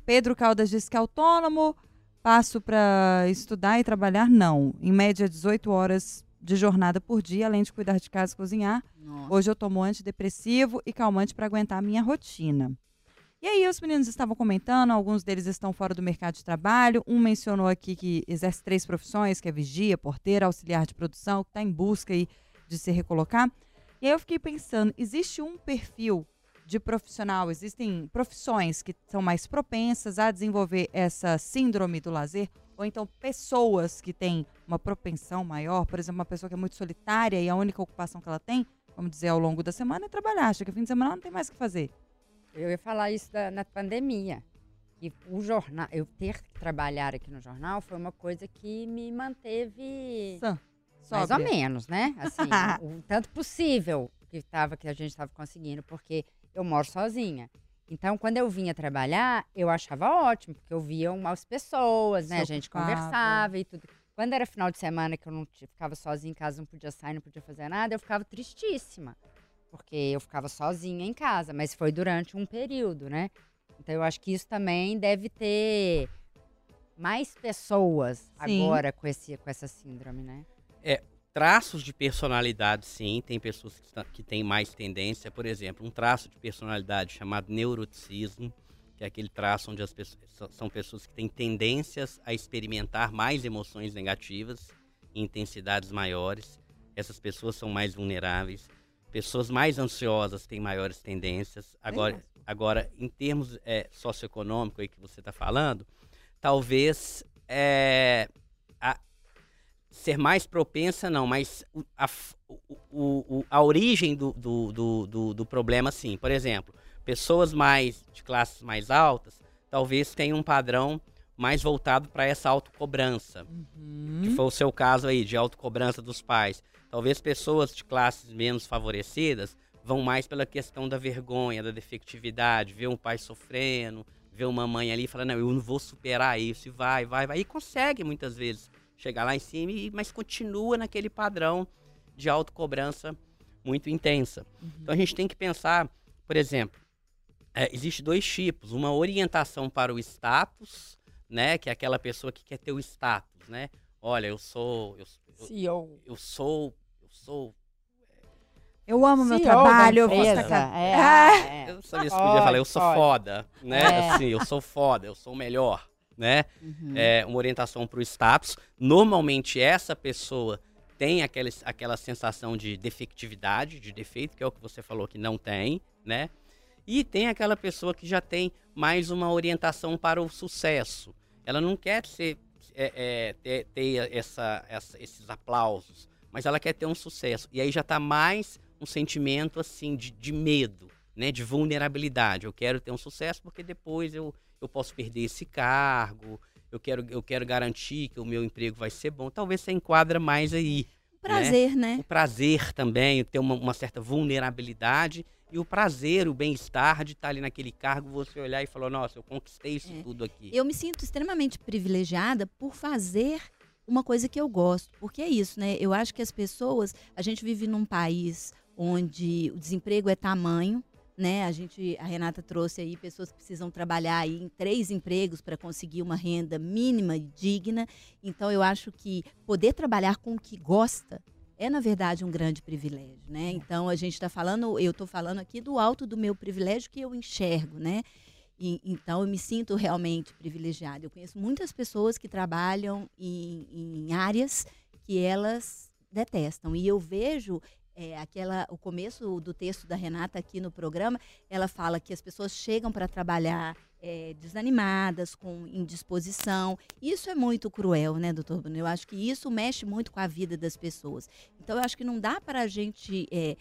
[SPEAKER 2] Pedro Caldas disse que é autônomo, passo para estudar e trabalhar, não. Em média, 18 horas de jornada por dia, além de cuidar de casa e cozinhar.
[SPEAKER 5] Nossa.
[SPEAKER 2] Hoje eu tomo antidepressivo e calmante para aguentar a minha rotina. E aí os meninos estavam comentando, alguns deles estão fora do mercado de trabalho. Um mencionou aqui que exerce três profissões, que é vigia, porteira, auxiliar de produção, que está em busca aí de se recolocar. E aí eu fiquei pensando, existe um perfil de profissional, existem profissões que são mais propensas a desenvolver essa síndrome do lazer, ou então pessoas que têm uma propensão maior, por exemplo, uma pessoa que é muito solitária e a única ocupação que ela tem, vamos dizer, ao longo da semana é trabalhar, chega fim de semana ela não tem mais o que fazer.
[SPEAKER 4] Eu ia falar isso da- na pandemia. Que o jornal, eu ter que trabalhar aqui no jornal foi uma coisa que me manteve
[SPEAKER 2] Sã,
[SPEAKER 4] mais ou menos, né? Assim, o, o tanto possível que tava que a gente estava conseguindo, porque eu moro sozinha. Então, quando eu vinha trabalhar, eu achava ótimo, porque eu via umas pessoas, né? A gente conversava e tudo. Quando era final de semana que eu não ficava sozinha em casa, não podia sair, não podia fazer nada, eu ficava tristíssima. Porque eu ficava sozinha em casa, mas foi durante um período, né? Então eu acho que isso também deve ter mais pessoas
[SPEAKER 2] Sim.
[SPEAKER 4] agora com, esse, com essa síndrome, né?
[SPEAKER 3] Traços de personalidade, sim, tem pessoas que, que têm mais tendência. Por exemplo, um traço de personalidade chamado neuroticismo, que é aquele traço onde as pessoas são- pessoas que têm tendências a experimentar mais emoções negativas em intensidades maiores. Essas pessoas são mais vulneráveis. Pessoas mais ansiosas têm maiores tendências. Agora, agora em termos é, socioeconômicos aí que você está falando, talvez é, a- ser mais propensa, não, mas a, o- a origem do, do, do, do, problema, sim. Por exemplo, pessoas mais de classes mais altas talvez tenham um padrão mais voltado para essa autocobrança,
[SPEAKER 2] Uhum.
[SPEAKER 3] que foi o seu caso aí, de autocobrança dos pais. Talvez pessoas de classes menos favorecidas vão mais pela questão da vergonha, da defectividade, ver um pai sofrendo, ver uma mãe ali e falar, não, eu não vou superar isso, e vai, vai, vai. E consegue muitas vezes chegar lá em cima, e- mas continua naquele padrão de autocobrança muito intensa. Então a gente tem que pensar, por exemplo, é, existe dois tipos, uma orientação para o status, né, que é aquela pessoa que quer ter o status, né? Olha, eu sou, eu, eu,
[SPEAKER 4] CEO.
[SPEAKER 3] eu sou, eu sou
[SPEAKER 2] Eu amo meu
[SPEAKER 4] CEO
[SPEAKER 2] trabalho, eu
[SPEAKER 4] empresa.
[SPEAKER 2] sacar.
[SPEAKER 4] É, é.
[SPEAKER 3] Eu sabia se podia falar, eu sou foda, né?
[SPEAKER 4] É.
[SPEAKER 3] Assim, eu sou foda, eu sou o melhor, né?
[SPEAKER 5] Uhum.
[SPEAKER 3] É uma orientação para o status. Normalmente essa pessoa tem aquela, aquela sensação de defectividade, de defeito, que é o que você falou que não tem, né? E tem aquela pessoa que já tem mais uma orientação para o sucesso. Ela não quer ser, é, é, ter, ter essa, essa- esses aplausos, mas ela quer ter um sucesso. E aí já está mais um sentimento assim de, de medo, né? De vulnerabilidade. Eu quero ter um sucesso porque depois eu, eu posso perder esse cargo. Eu quero, eu quero garantir que o meu emprego vai ser bom. Talvez você enquadra mais aí.
[SPEAKER 5] Prazer, né?
[SPEAKER 3] O prazer também, ter uma, uma certa vulnerabilidade. E o prazer, o bem-estar de estar ali naquele cargo, você olhar e falar, nossa, eu conquistei isso
[SPEAKER 5] É.
[SPEAKER 3] tudo aqui.
[SPEAKER 5] Eu me sinto extremamente privilegiada por fazer uma coisa que eu gosto. Porque é isso, né? Eu acho que as pessoas. A gente vive num país onde o desemprego é tamanho. Né? A gente, a Renata trouxe aí pessoas que precisam trabalhar aí em três empregos para conseguir uma renda mínima e digna. Então eu acho que poder trabalhar com o que gosta é na verdade um grande privilégio, né? Então a gente está falando, eu estou falando aqui do alto do meu privilégio que eu enxergo, né? E, então, eu me sinto realmente privilegiada. Eu conheço muitas pessoas que trabalham em, em áreas que elas detestam. E eu vejo é, aquela, o começo do texto da Renata aqui no programa, ela fala que as pessoas chegam para trabalhar é, desanimadas, com indisposição. Isso é muito cruel, né, doutor Bruno? Eu acho que isso mexe muito com a vida das pessoas. Então, eu acho que não dá para a gente é,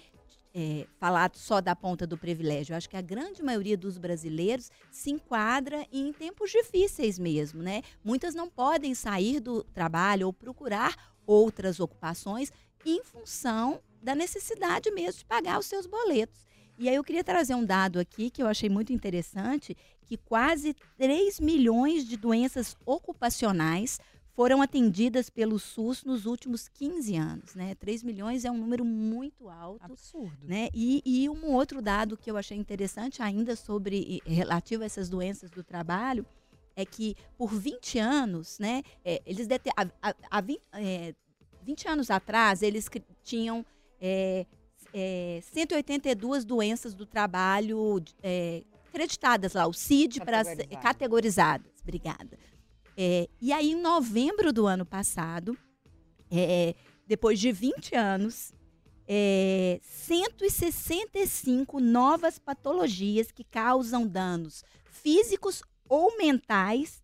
[SPEAKER 5] é, falar só da ponta do privilégio. Eu acho que a grande maioria dos brasileiros se enquadra em tempos difíceis mesmo, né? Muitas não podem sair do trabalho ou procurar outras ocupações em função da necessidade mesmo de pagar os seus boletos. E aí eu queria trazer um dado aqui que eu achei muito interessante, que quase 3 milhões de doenças ocupacionais foram atendidas pelo SUS nos últimos 15 anos, né? 3 milhões é um número muito alto.
[SPEAKER 2] Absurdo.
[SPEAKER 5] Né? E, e um outro dado que eu achei interessante ainda sobre relativo a essas doenças do trabalho é que por 20 anos, né, é, eles a, a, a 20, é, 20 anos atrás, eles tinham é, é, 182 doenças do trabalho é, acreditadas lá, o CID para categorizadas. Obrigada. É, e aí, em novembro do ano passado, é, depois de 20 anos, é, 165 novas patologias que causam danos físicos ou mentais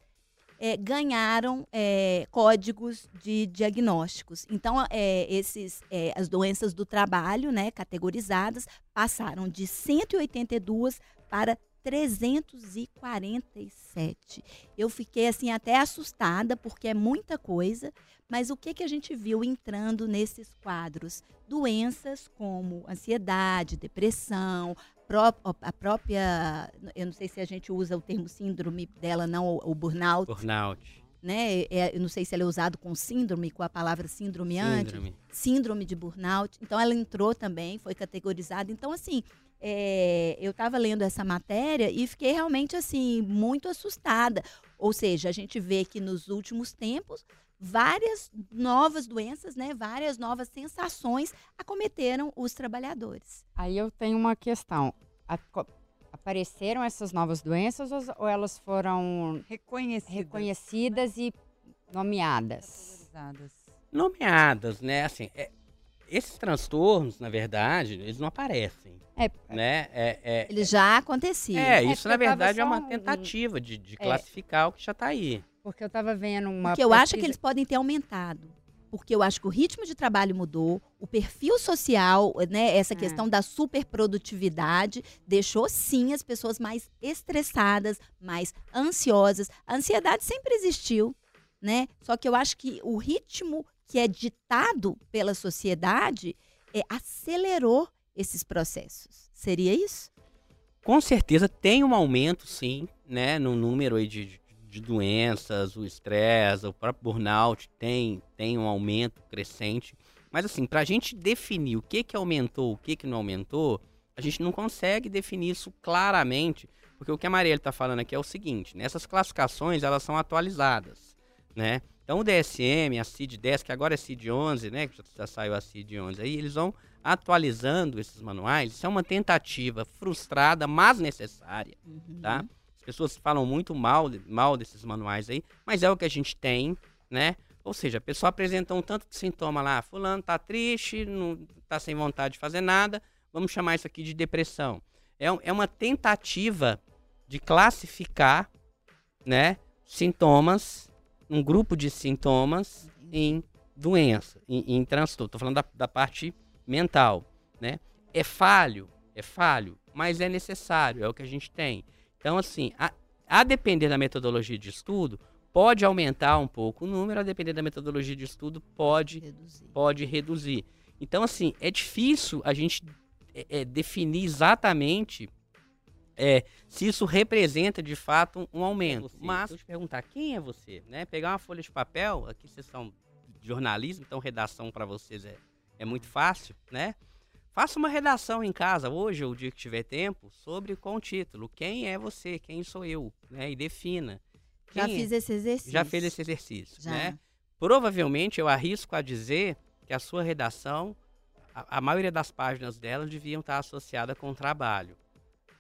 [SPEAKER 5] é, ganharam é, códigos de diagnósticos. Então, é, esses, as doenças do trabalho, né, categorizadas, passaram de 182 para 347. Eu fiquei assim até assustada porque é muita coisa, mas o que que a gente viu entrando nesses quadros? Doenças como ansiedade, depressão, a própria, eu não sei se a gente usa o termo síndrome dela não, o burnout.
[SPEAKER 3] Burnout.
[SPEAKER 5] Né? É, eu não sei se ele é usado com síndrome, com a palavra síndrome, síndrome. antes. Síndrome de burnout. Então ela entrou também, foi categorizada. Então assim, é, eu estava lendo essa matéria e fiquei realmente assim muito assustada. Ou seja, a gente vê que nos últimos tempos várias novas doenças, né, várias novas sensações acometeram os trabalhadores.
[SPEAKER 4] Aí eu tenho uma questão. A, apareceram essas novas doenças ou elas foram
[SPEAKER 2] reconhecidas,
[SPEAKER 4] reconhecidas e nomeadas?
[SPEAKER 3] Nomeadas, né? Assim, é, esses transtornos, na verdade, eles não aparecem. É, né? É, é,
[SPEAKER 5] Eles já aconteciam.
[SPEAKER 3] É, isso na verdade é uma tentativa de, de é. classificar o que já está aí.
[SPEAKER 4] Porque eu estava vendo uma.
[SPEAKER 5] Porque eu pesquisa... acho que eles podem ter aumentado. Porque eu acho que o ritmo de trabalho mudou, o perfil social, né, essa é. questão da superprodutividade, deixou sim as pessoas mais estressadas, mais ansiosas. A ansiedade sempre existiu, né? Só que eu acho que o ritmo que é ditado pela sociedade é, acelerou esses processos. Seria isso?
[SPEAKER 3] Com certeza tem um aumento, sim, né, no número aí de, de doenças, o estresse, o próprio burnout tem, tem um aumento crescente. Mas assim, para a gente definir o que que aumentou, o que que não aumentou, a gente não consegue definir isso claramente, porque o que a Marielle está falando aqui é o seguinte, né, essas classificações elas são atualizadas, né? Então o DSM, a CID 10, que agora é CID 11, né, que já saiu a CID 11 aí, eles vão atualizando esses manuais. Isso é uma tentativa frustrada, mas necessária, uhum. tá? As pessoas falam muito mal, mal desses manuais aí, mas é o que a gente tem, né? Ou seja, a pessoa apresenta um tanto de sintoma lá, fulano tá triste, não tá sem vontade de fazer nada, vamos chamar isso aqui de depressão. É, é uma tentativa de classificar, né, sintomas um grupo de sintomas em doença, em, em transtorno. Estou falando da, da parte mental, né? É falho, é falho, mas é necessário, é o que a gente tem. Então, assim, a, a depender da metodologia de estudo, pode aumentar um pouco o número, a depender da metodologia de estudo, pode reduzir. Pode reduzir. Então, assim, é difícil a gente é, é, definir exatamente é, se isso representa de fato um aumento. Você, Mas, eu te perguntar, quem é você? Né? Pegar uma folha de papel, aqui vocês são de jornalismo, então redação para vocês é, é muito fácil, né? Faça uma redação em casa, hoje ou o dia que tiver tempo, sobre com o título Quem é você? Quem sou eu? Né? E defina.
[SPEAKER 5] Quem Já é? fiz esse exercício.
[SPEAKER 3] Já fez esse exercício, Já. né? Provavelmente eu arrisco a dizer que a sua redação, a, a maioria das páginas dela deviam estar associada com o trabalho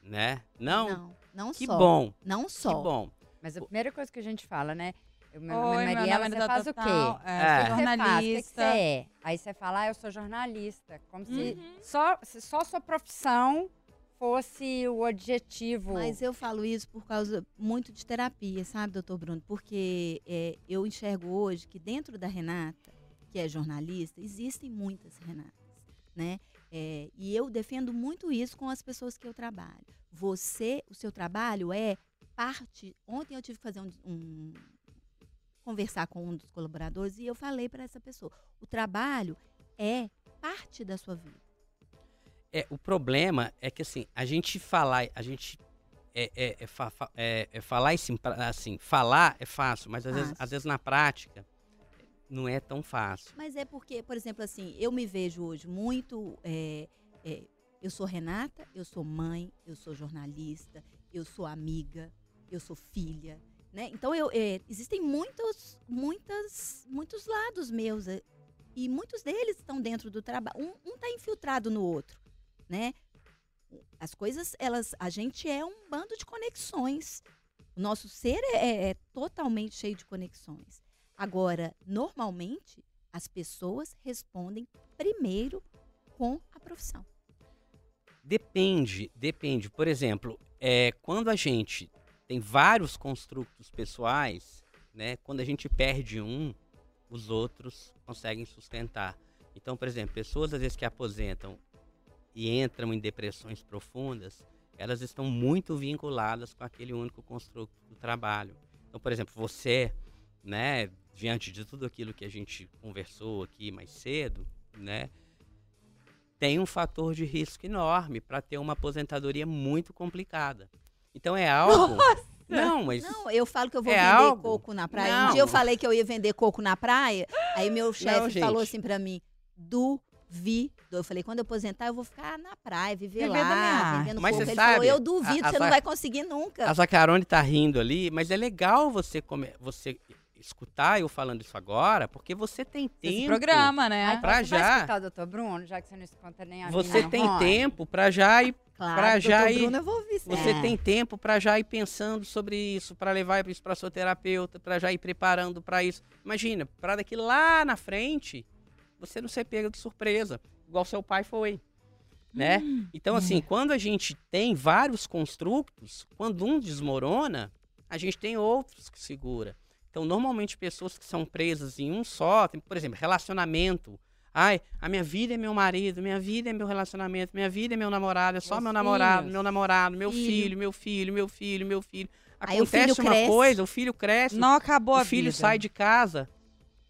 [SPEAKER 3] né? Não,
[SPEAKER 5] Não, não
[SPEAKER 3] que
[SPEAKER 5] só.
[SPEAKER 3] bom,
[SPEAKER 5] Não
[SPEAKER 3] que
[SPEAKER 5] só.
[SPEAKER 3] bom.
[SPEAKER 4] Mas a primeira coisa que a gente fala, né? Eu, meu
[SPEAKER 2] Oi,
[SPEAKER 4] nome é
[SPEAKER 2] meu
[SPEAKER 4] Mariela,
[SPEAKER 2] nome é
[SPEAKER 4] você
[SPEAKER 2] Nada
[SPEAKER 4] faz o quê?
[SPEAKER 2] É,
[SPEAKER 3] É.
[SPEAKER 2] sou
[SPEAKER 4] O que você faz? O que
[SPEAKER 2] jornalista.
[SPEAKER 4] você é? Aí você fala, ah, eu sou jornalista. Como se
[SPEAKER 2] Uhum.
[SPEAKER 4] só, se só sua profissão fosse o adjetivo.
[SPEAKER 5] Mas eu falo isso por causa muito de terapia, sabe, doutor Bruno? Porque é, eu enxergo hoje que dentro da Renata, que é jornalista, existem muitas Renatas, né? É, e eu defendo muito isso com as pessoas que eu trabalho. Você, o seu trabalho é parte. Ontem eu tive que fazer um, um- conversar com um dos colaboradores e eu falei para essa pessoa: o trabalho é parte da sua vida.
[SPEAKER 3] É, o problema é que assim, a gente falar, a gente é, é- é fa- é- é falar assim, assim, falar é fácil, mas às vezes, às vezes na prática não é tão fácil.
[SPEAKER 5] Mas é porque, por exemplo, assim, eu me vejo hoje muito. é, é, eu sou Renata, eu sou mãe, eu sou jornalista, eu sou amiga, eu sou filha. Né? Então, eu, é, existem muitos, muitas, muitos lados meus. é, e muitos deles estão dentro do trabalho. Um está infiltrado no outro. Né? As coisas, elas. A gente é um bando de conexões. O nosso ser é- é totalmente cheio de conexões. Agora, normalmente, as pessoas respondem primeiro com a profissão.
[SPEAKER 3] Depende, depende. Por exemplo, é, quando a gente tem vários construtos pessoais, né? Quando a gente perde um, os outros conseguem sustentar. Então, por exemplo, pessoas às vezes que aposentam e entram em depressões profundas, elas estão muito vinculadas com aquele único construto do trabalho. Então, por exemplo, você, né, diante de tudo aquilo que a gente conversou aqui mais cedo, né, tem um fator de risco enorme para ter uma aposentadoria muito complicada. Então é algo. Não, mas
[SPEAKER 5] Não, eu falo que eu vou
[SPEAKER 3] É
[SPEAKER 5] vender
[SPEAKER 3] algo?
[SPEAKER 5] coco na praia.
[SPEAKER 3] Não.
[SPEAKER 5] Um dia eu falei que eu ia vender coco na praia, aí meu chefe falou assim pra mim: duvido. Eu falei: quando eu aposentar, eu vou ficar na praia, viver
[SPEAKER 2] minha
[SPEAKER 5] lá, vendendo
[SPEAKER 3] Mas
[SPEAKER 5] coco.
[SPEAKER 3] você
[SPEAKER 5] Ele falou:
[SPEAKER 3] sabe,
[SPEAKER 5] eu duvido,
[SPEAKER 3] a- a
[SPEAKER 5] você não vai conseguir nunca.
[SPEAKER 3] a Zacarone tá rindo ali, mas é legal você come, você escutar eu falando isso agora, porque você tem tempo.
[SPEAKER 2] Esse programa, né?
[SPEAKER 4] Ai,
[SPEAKER 3] pra
[SPEAKER 4] você vai
[SPEAKER 3] já.
[SPEAKER 4] escutar o doutor Bruno, já que você não escuta nem a
[SPEAKER 3] Você tem
[SPEAKER 4] Rony?
[SPEAKER 3] tempo para já ir
[SPEAKER 5] Claro,
[SPEAKER 3] pra já ir-
[SPEAKER 5] Bruno, eu vou ouvir.
[SPEAKER 3] Você
[SPEAKER 5] É.
[SPEAKER 3] tem tempo para já ir pensando sobre isso, para levar isso para sua terapeuta, para já ir preparando para isso. Imagina, para daqui lá na frente, você não ser pego de surpresa, igual seu pai foi, né? Então assim, quando a gente tem vários construtos, quando um desmorona, a gente tem outros que segura. Então, normalmente pessoas que são presas em um só, tem, por exemplo, relacionamento. Ai, a minha vida é meu marido, minha vida é meu relacionamento, minha vida é meu namorado, é só
[SPEAKER 4] Meus
[SPEAKER 3] meu namorado,
[SPEAKER 4] filhos.
[SPEAKER 3] meu namorado, meu
[SPEAKER 5] Filho.
[SPEAKER 3] filho, meu filho, meu filho, meu filho.
[SPEAKER 5] Aí o
[SPEAKER 3] Acontece
[SPEAKER 5] filho
[SPEAKER 3] uma
[SPEAKER 5] cresce.
[SPEAKER 3] coisa, o filho cresce,
[SPEAKER 2] Não acabou a
[SPEAKER 3] o filho
[SPEAKER 2] vida.
[SPEAKER 3] sai de casa,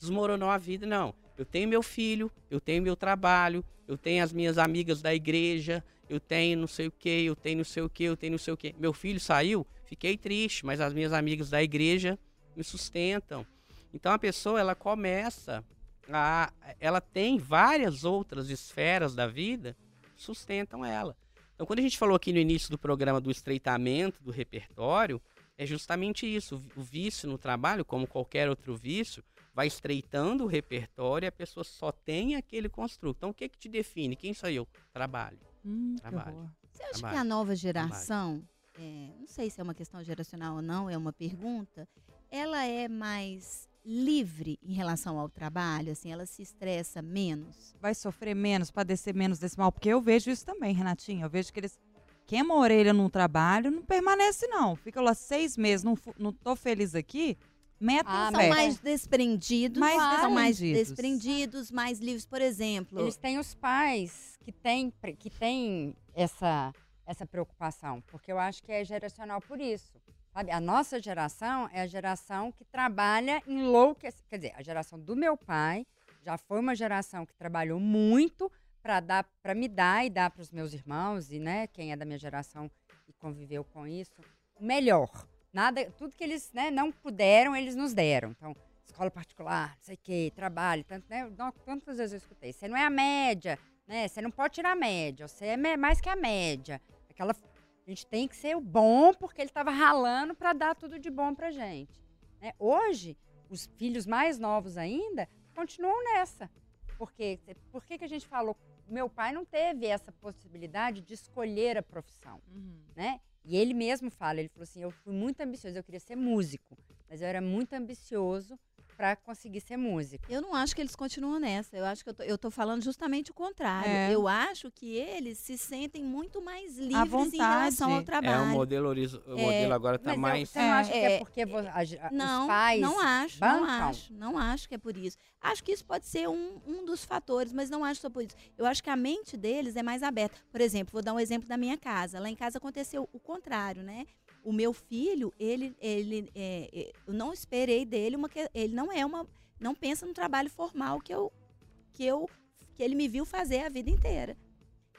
[SPEAKER 3] desmoronou a vida. Não, eu tenho meu filho, eu tenho meu trabalho, eu tenho as minhas amigas da igreja, eu tenho não sei o que, eu tenho não sei o que, eu tenho não sei o que. Meu filho saiu, fiquei triste, mas as minhas amigas da igreja me sustentam. Então a pessoa ela começa a, ela tem várias outras esferas da vida que sustentam ela. Então quando a gente falou aqui no início do programa do estreitamento do repertório, é justamente isso. O vício no trabalho, como qualquer outro vício, vai estreitando o repertório e a pessoa só tem aquele construto. Então, o que que te define? Quem sou eu? Trabalho.
[SPEAKER 2] Hum, que
[SPEAKER 3] Trabalho.
[SPEAKER 5] Você acha que
[SPEAKER 3] Trabalho.
[SPEAKER 5] a nova geração, é, não sei se é uma questão geracional ou não, é uma pergunta, ela é mais livre em relação ao trabalho? Assim, ela se estressa menos?
[SPEAKER 2] Vai sofrer menos, padecer menos desse mal. Porque eu vejo isso também, Renatinha. Eu vejo que eles queimam a orelha num trabalho, não permanece, não. Fica lá seis meses, não, não tô feliz aqui, metem
[SPEAKER 4] Ah,
[SPEAKER 5] São
[SPEAKER 2] pé.
[SPEAKER 5] mais desprendidos,
[SPEAKER 2] Mais
[SPEAKER 5] são mais
[SPEAKER 2] desprendidos.
[SPEAKER 5] desprendidos, mais livres, por exemplo.
[SPEAKER 4] Eles têm os pais que têm, que têm essa, essa preocupação, porque eu acho que é geracional por isso. Sabe? A nossa geração é a geração que trabalha enlouquece. Quer dizer, a geração do meu pai já foi uma geração que trabalhou muito para dar, para me dar e dar para os meus irmãos e, né, quem é da minha geração e conviveu com isso, melhor. Nada, tudo que eles, né, não puderam, eles nos deram. Então, escola particular, não sei o quê, trabalho, tanto, né? Quantas vezes eu escutei? Você não é a média, né? Você não pode tirar a média, você é mais que a média. Aquela, a gente tem que ser o bom porque ele estava ralando para dar tudo de bom pra gente. né? Hoje, os filhos mais novos ainda continuam nessa. Porque, por que, que a gente falou meu pai não teve essa possibilidade de escolher a profissão,
[SPEAKER 2] Uhum.
[SPEAKER 4] né? E ele mesmo fala, ele falou assim, eu fui muito ambicioso, eu queria ser músico, mas eu era muito ambicioso para conseguir ser músico.
[SPEAKER 5] Eu não acho que eles continuam nessa. Eu acho que eu tô, eu tô falando justamente o contrário.
[SPEAKER 2] É.
[SPEAKER 5] Eu acho que eles se sentem muito mais livres em
[SPEAKER 2] vontade.
[SPEAKER 5] relação ao
[SPEAKER 3] É,
[SPEAKER 5] trabalho.
[SPEAKER 3] o modelo, o modelo agora está
[SPEAKER 4] Mas eu-
[SPEAKER 3] mais.
[SPEAKER 4] você não acha que é
[SPEAKER 5] É,
[SPEAKER 4] porque vo- a a-
[SPEAKER 5] Não,
[SPEAKER 4] os pais
[SPEAKER 5] não acho, não
[SPEAKER 4] bancam?
[SPEAKER 5] acho, não acho que é por isso. Acho que isso pode ser um, um dos fatores, mas não acho só por isso. Eu acho que a mente deles é mais aberta. Por exemplo, vou dar um exemplo da minha casa. Lá em casa aconteceu o contrário, né? O meu filho, ele, ele, é, é, eu não esperei dele uma, que- ele não é uma, não pensa no trabalho formal que eu, que eu, que ele me viu fazer a vida inteira.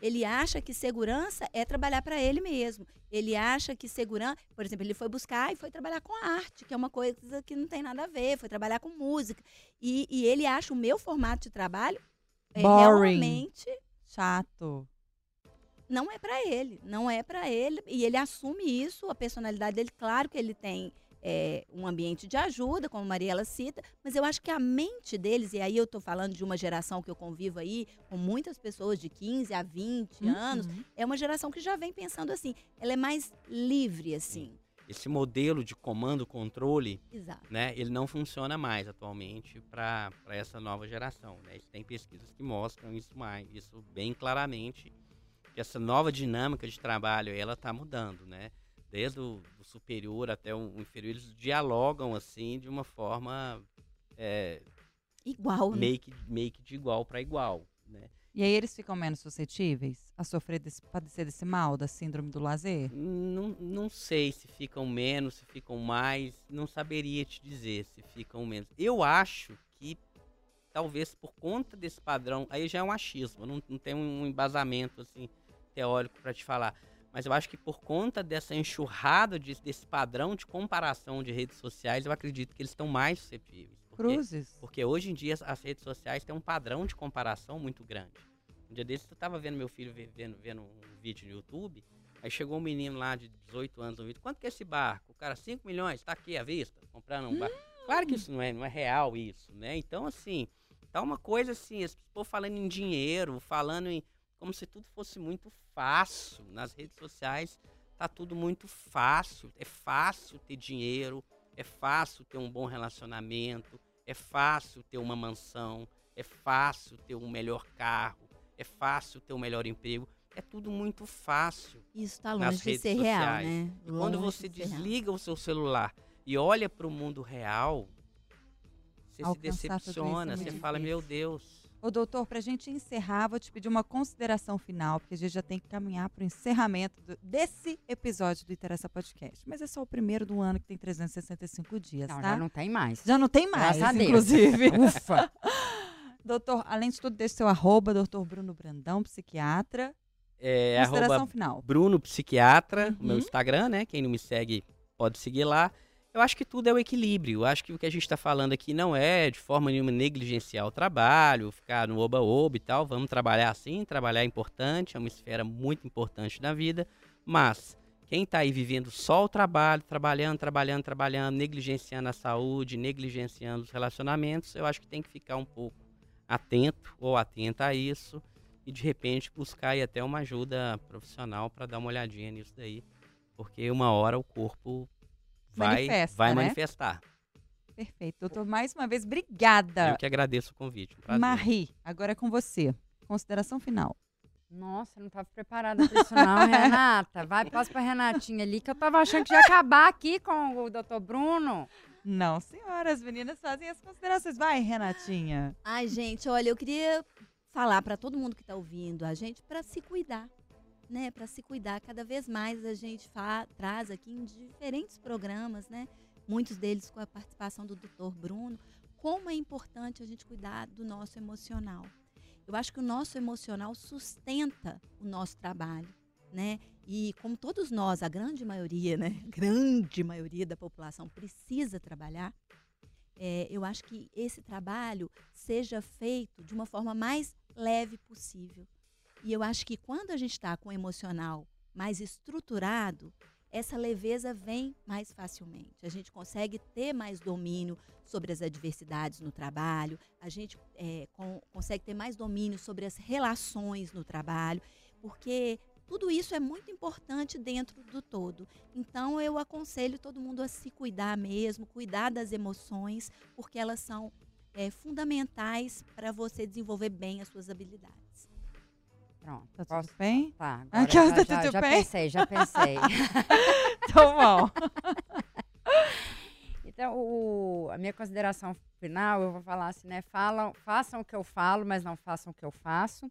[SPEAKER 5] Ele acha que segurança é trabalhar para ele mesmo. Ele acha que segurança, por exemplo, ele foi buscar e foi trabalhar com arte, que é uma coisa que não tem nada a ver, foi trabalhar com música. E, e ele acha o meu formato de trabalho é, realmente
[SPEAKER 2] Chato.
[SPEAKER 5] Não é para ele, não é para ele e ele assume isso, a personalidade dele, claro que ele tem é, um ambiente de ajuda, como Mariela cita, mas eu acho que a mente deles, e aí eu tô falando de uma geração que eu convivo aí com muitas pessoas de 15 a 20 anos,
[SPEAKER 2] Uhum.
[SPEAKER 5] é uma geração que já vem pensando assim, ela é mais livre assim.
[SPEAKER 3] Esse modelo de comando, controle,
[SPEAKER 5] Exato.
[SPEAKER 3] né, ele não funciona mais atualmente para essa nova geração. Né? Tem pesquisas que mostram isso mais, isso bem claramente. Essa nova dinâmica de trabalho, ela está mudando, né? Desde o do superior até o inferior, eles dialogam assim de uma forma é,
[SPEAKER 5] Igual, né?
[SPEAKER 3] meio, que, meio que de igual para igual, né?
[SPEAKER 2] E aí eles ficam menos suscetíveis a sofrer desse, padecer desse mal, da síndrome do lazer?
[SPEAKER 3] Não, não sei se ficam menos, se ficam mais, não saberia te dizer se ficam menos. Eu acho que talvez por conta desse padrão, aí já é um achismo, não, não tem um embasamento assim teórico para te falar, mas eu acho que por conta dessa enxurrada de- desse padrão de comparação de redes sociais, eu acredito que eles estão mais suscetíveis. Porque
[SPEAKER 2] Cruzes?
[SPEAKER 3] porque hoje em dia as redes sociais têm um padrão de comparação muito grande. Um dia desses eu tava vendo meu filho ve- vendo, vendo um vídeo no YouTube, aí chegou um menino lá de 18 anos no vídeo, quanto que é esse barco? O cara, 5 milhões, tá aqui à vista, comprando um barco. Claro que isso não é, não é real isso, né? Então, assim, tá uma coisa assim, esse povo falando em dinheiro, falando em. Como se tudo fosse muito fácil. Nas redes sociais tá tudo muito fácil. É fácil ter dinheiro, é fácil ter um bom relacionamento, é fácil ter uma mansão, é fácil ter um melhor carro, é fácil ter um melhor emprego. É tudo muito fácil.
[SPEAKER 5] Isso tá
[SPEAKER 3] nas
[SPEAKER 5] longe de ser real,
[SPEAKER 3] sociais.
[SPEAKER 5] né?
[SPEAKER 3] E quando você
[SPEAKER 5] de ser real.
[SPEAKER 3] desliga o seu celular e olha para o mundo real, você se
[SPEAKER 2] Alcançar isso é
[SPEAKER 3] decepciona, você fala, meu Deus.
[SPEAKER 2] Ô, doutor, pra gente encerrar, vou te pedir uma consideração final, porque a gente já tem que caminhar pro encerramento do- desse episódio do Interessa Podcast. Mas é só o primeiro do ano que tem 365 dias,
[SPEAKER 4] Não,
[SPEAKER 2] tá?
[SPEAKER 4] já não tem mais.
[SPEAKER 2] Já não tem mais,
[SPEAKER 4] Graças a
[SPEAKER 2] inclusive.
[SPEAKER 4] Ufa.
[SPEAKER 2] doutor, além de tudo, deixe seu arroba, doutor Bruno Brandão, psiquiatra.
[SPEAKER 3] É,
[SPEAKER 2] Consideração final.
[SPEAKER 3] Bruno Psiquiatra, o meu
[SPEAKER 2] Uhum.
[SPEAKER 3] Instagram, né? Quem não me segue pode seguir lá. Eu acho que tudo é o equilíbrio. Eu acho que o que a gente está falando aqui não é de forma nenhuma negligenciar o trabalho, ficar no oba-oba e tal. Vamos trabalhar assim, trabalhar é importante, é uma esfera muito importante da vida. Mas quem está aí vivendo só o trabalho, trabalhando, trabalhando, trabalhando, negligenciando a saúde, negligenciando os relacionamentos, eu acho que tem que ficar um pouco atento ou atenta a isso e de repente buscar aí até uma ajuda profissional para dar uma olhadinha nisso daí, porque uma hora o corpo vai,
[SPEAKER 2] Manifesta,
[SPEAKER 3] vai
[SPEAKER 2] né?
[SPEAKER 3] manifestar.
[SPEAKER 2] Perfeito. Doutor, mais uma vez, obrigada.
[SPEAKER 3] Eu que agradeço o convite. Um prazer.
[SPEAKER 2] Marie, agora é com você. Consideração final.
[SPEAKER 4] Nossa, eu não estava preparada para isso não, Renata. Vai, passa para Renatinha ali, que eu estava achando que ia acabar aqui com o doutor Bruno.
[SPEAKER 2] Não, senhora, as meninas fazem as considerações. Vai, Renatinha.
[SPEAKER 5] Ai, gente, olha, eu queria falar para todo mundo que está ouvindo a gente para se cuidar, né? Para se cuidar. Cada vez mais a gente traz aqui em diferentes programas, né? Muitos deles com a participação do Dr. Bruno, como é importante a gente cuidar do nosso emocional. Eu acho que o nosso emocional sustenta o nosso trabalho, né? E como todos nós, a grande maioria, né? Grande maioria da população precisa trabalhar, é, eu acho que esse trabalho seja feito de uma forma mais leve possível. E eu acho que quando a gente está com o emocional mais estruturado, essa leveza vem mais facilmente. A gente consegue ter mais domínio sobre as adversidades no trabalho, a gente é, com- consegue ter mais domínio sobre as relações no trabalho, porque tudo isso é muito importante dentro do todo. Então, eu aconselho todo mundo a se cuidar mesmo, cuidar das emoções, porque elas são é, fundamentais para você desenvolver bem as suas habilidades.
[SPEAKER 4] Pronto.
[SPEAKER 2] Tá
[SPEAKER 4] posso-
[SPEAKER 2] tudo bem?
[SPEAKER 4] Tá,
[SPEAKER 2] Ah,
[SPEAKER 4] agora
[SPEAKER 2] que ela
[SPEAKER 4] já,
[SPEAKER 2] tá
[SPEAKER 4] já,
[SPEAKER 2] tudo
[SPEAKER 4] já
[SPEAKER 2] bem?
[SPEAKER 4] pensei, já pensei.
[SPEAKER 2] Então, bom.
[SPEAKER 4] Então, o- a minha consideração final, eu vou falar assim, né? Falam, façam o que eu falo, mas não façam o que eu faço.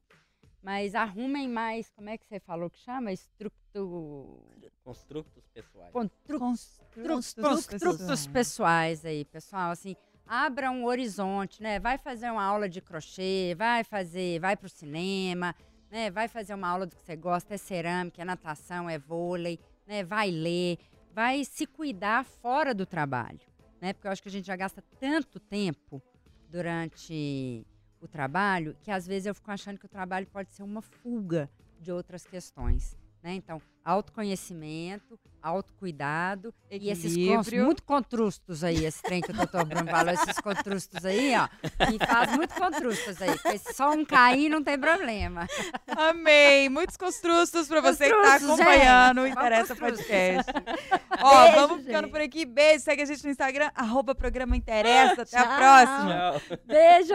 [SPEAKER 4] Mas arrumem mais, como é que você falou que chama? Estructu...
[SPEAKER 3] Construtos pessoais.
[SPEAKER 4] Constru...
[SPEAKER 2] Construtos
[SPEAKER 4] Construtos pessoais aí, pessoal, assim, abra um horizonte, né? Vai fazer uma aula de crochê, vai fazer, vai pro cinema, né? Vai fazer uma aula do que você gosta, é cerâmica, é natação, é vôlei, né? Vai ler, vai se cuidar fora do trabalho, né? Porque eu acho que a gente já gasta tanto tempo durante o trabalho que às vezes eu fico achando que o trabalho pode ser uma fuga de outras questões, né? Então, autoconhecimento, autocuidado e esses cons-
[SPEAKER 2] Equilíbrio.
[SPEAKER 4] muito contrustos aí, esse trem que o doutor Bruno falou, esses contrustos aí, ó, e faz muito contrustos aí, porque se só um cair não tem problema.
[SPEAKER 2] Amei! Muitos construtos pra você que tá
[SPEAKER 4] Construtos,
[SPEAKER 2] acompanhando o
[SPEAKER 4] gente.
[SPEAKER 2] Interessa
[SPEAKER 4] Construtos.
[SPEAKER 2] Podcast. Ó,
[SPEAKER 5] Beijo,
[SPEAKER 2] vamos ficando
[SPEAKER 5] gente.
[SPEAKER 2] por aqui. Beijo, segue a gente no Instagram, arroba programa Interessa. Até a
[SPEAKER 5] Tchau.
[SPEAKER 2] próxima.
[SPEAKER 3] Tchau.
[SPEAKER 4] Beijo!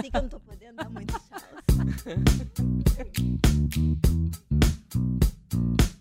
[SPEAKER 5] Sei que eu não tô podendo dar muito tchau. Thank you.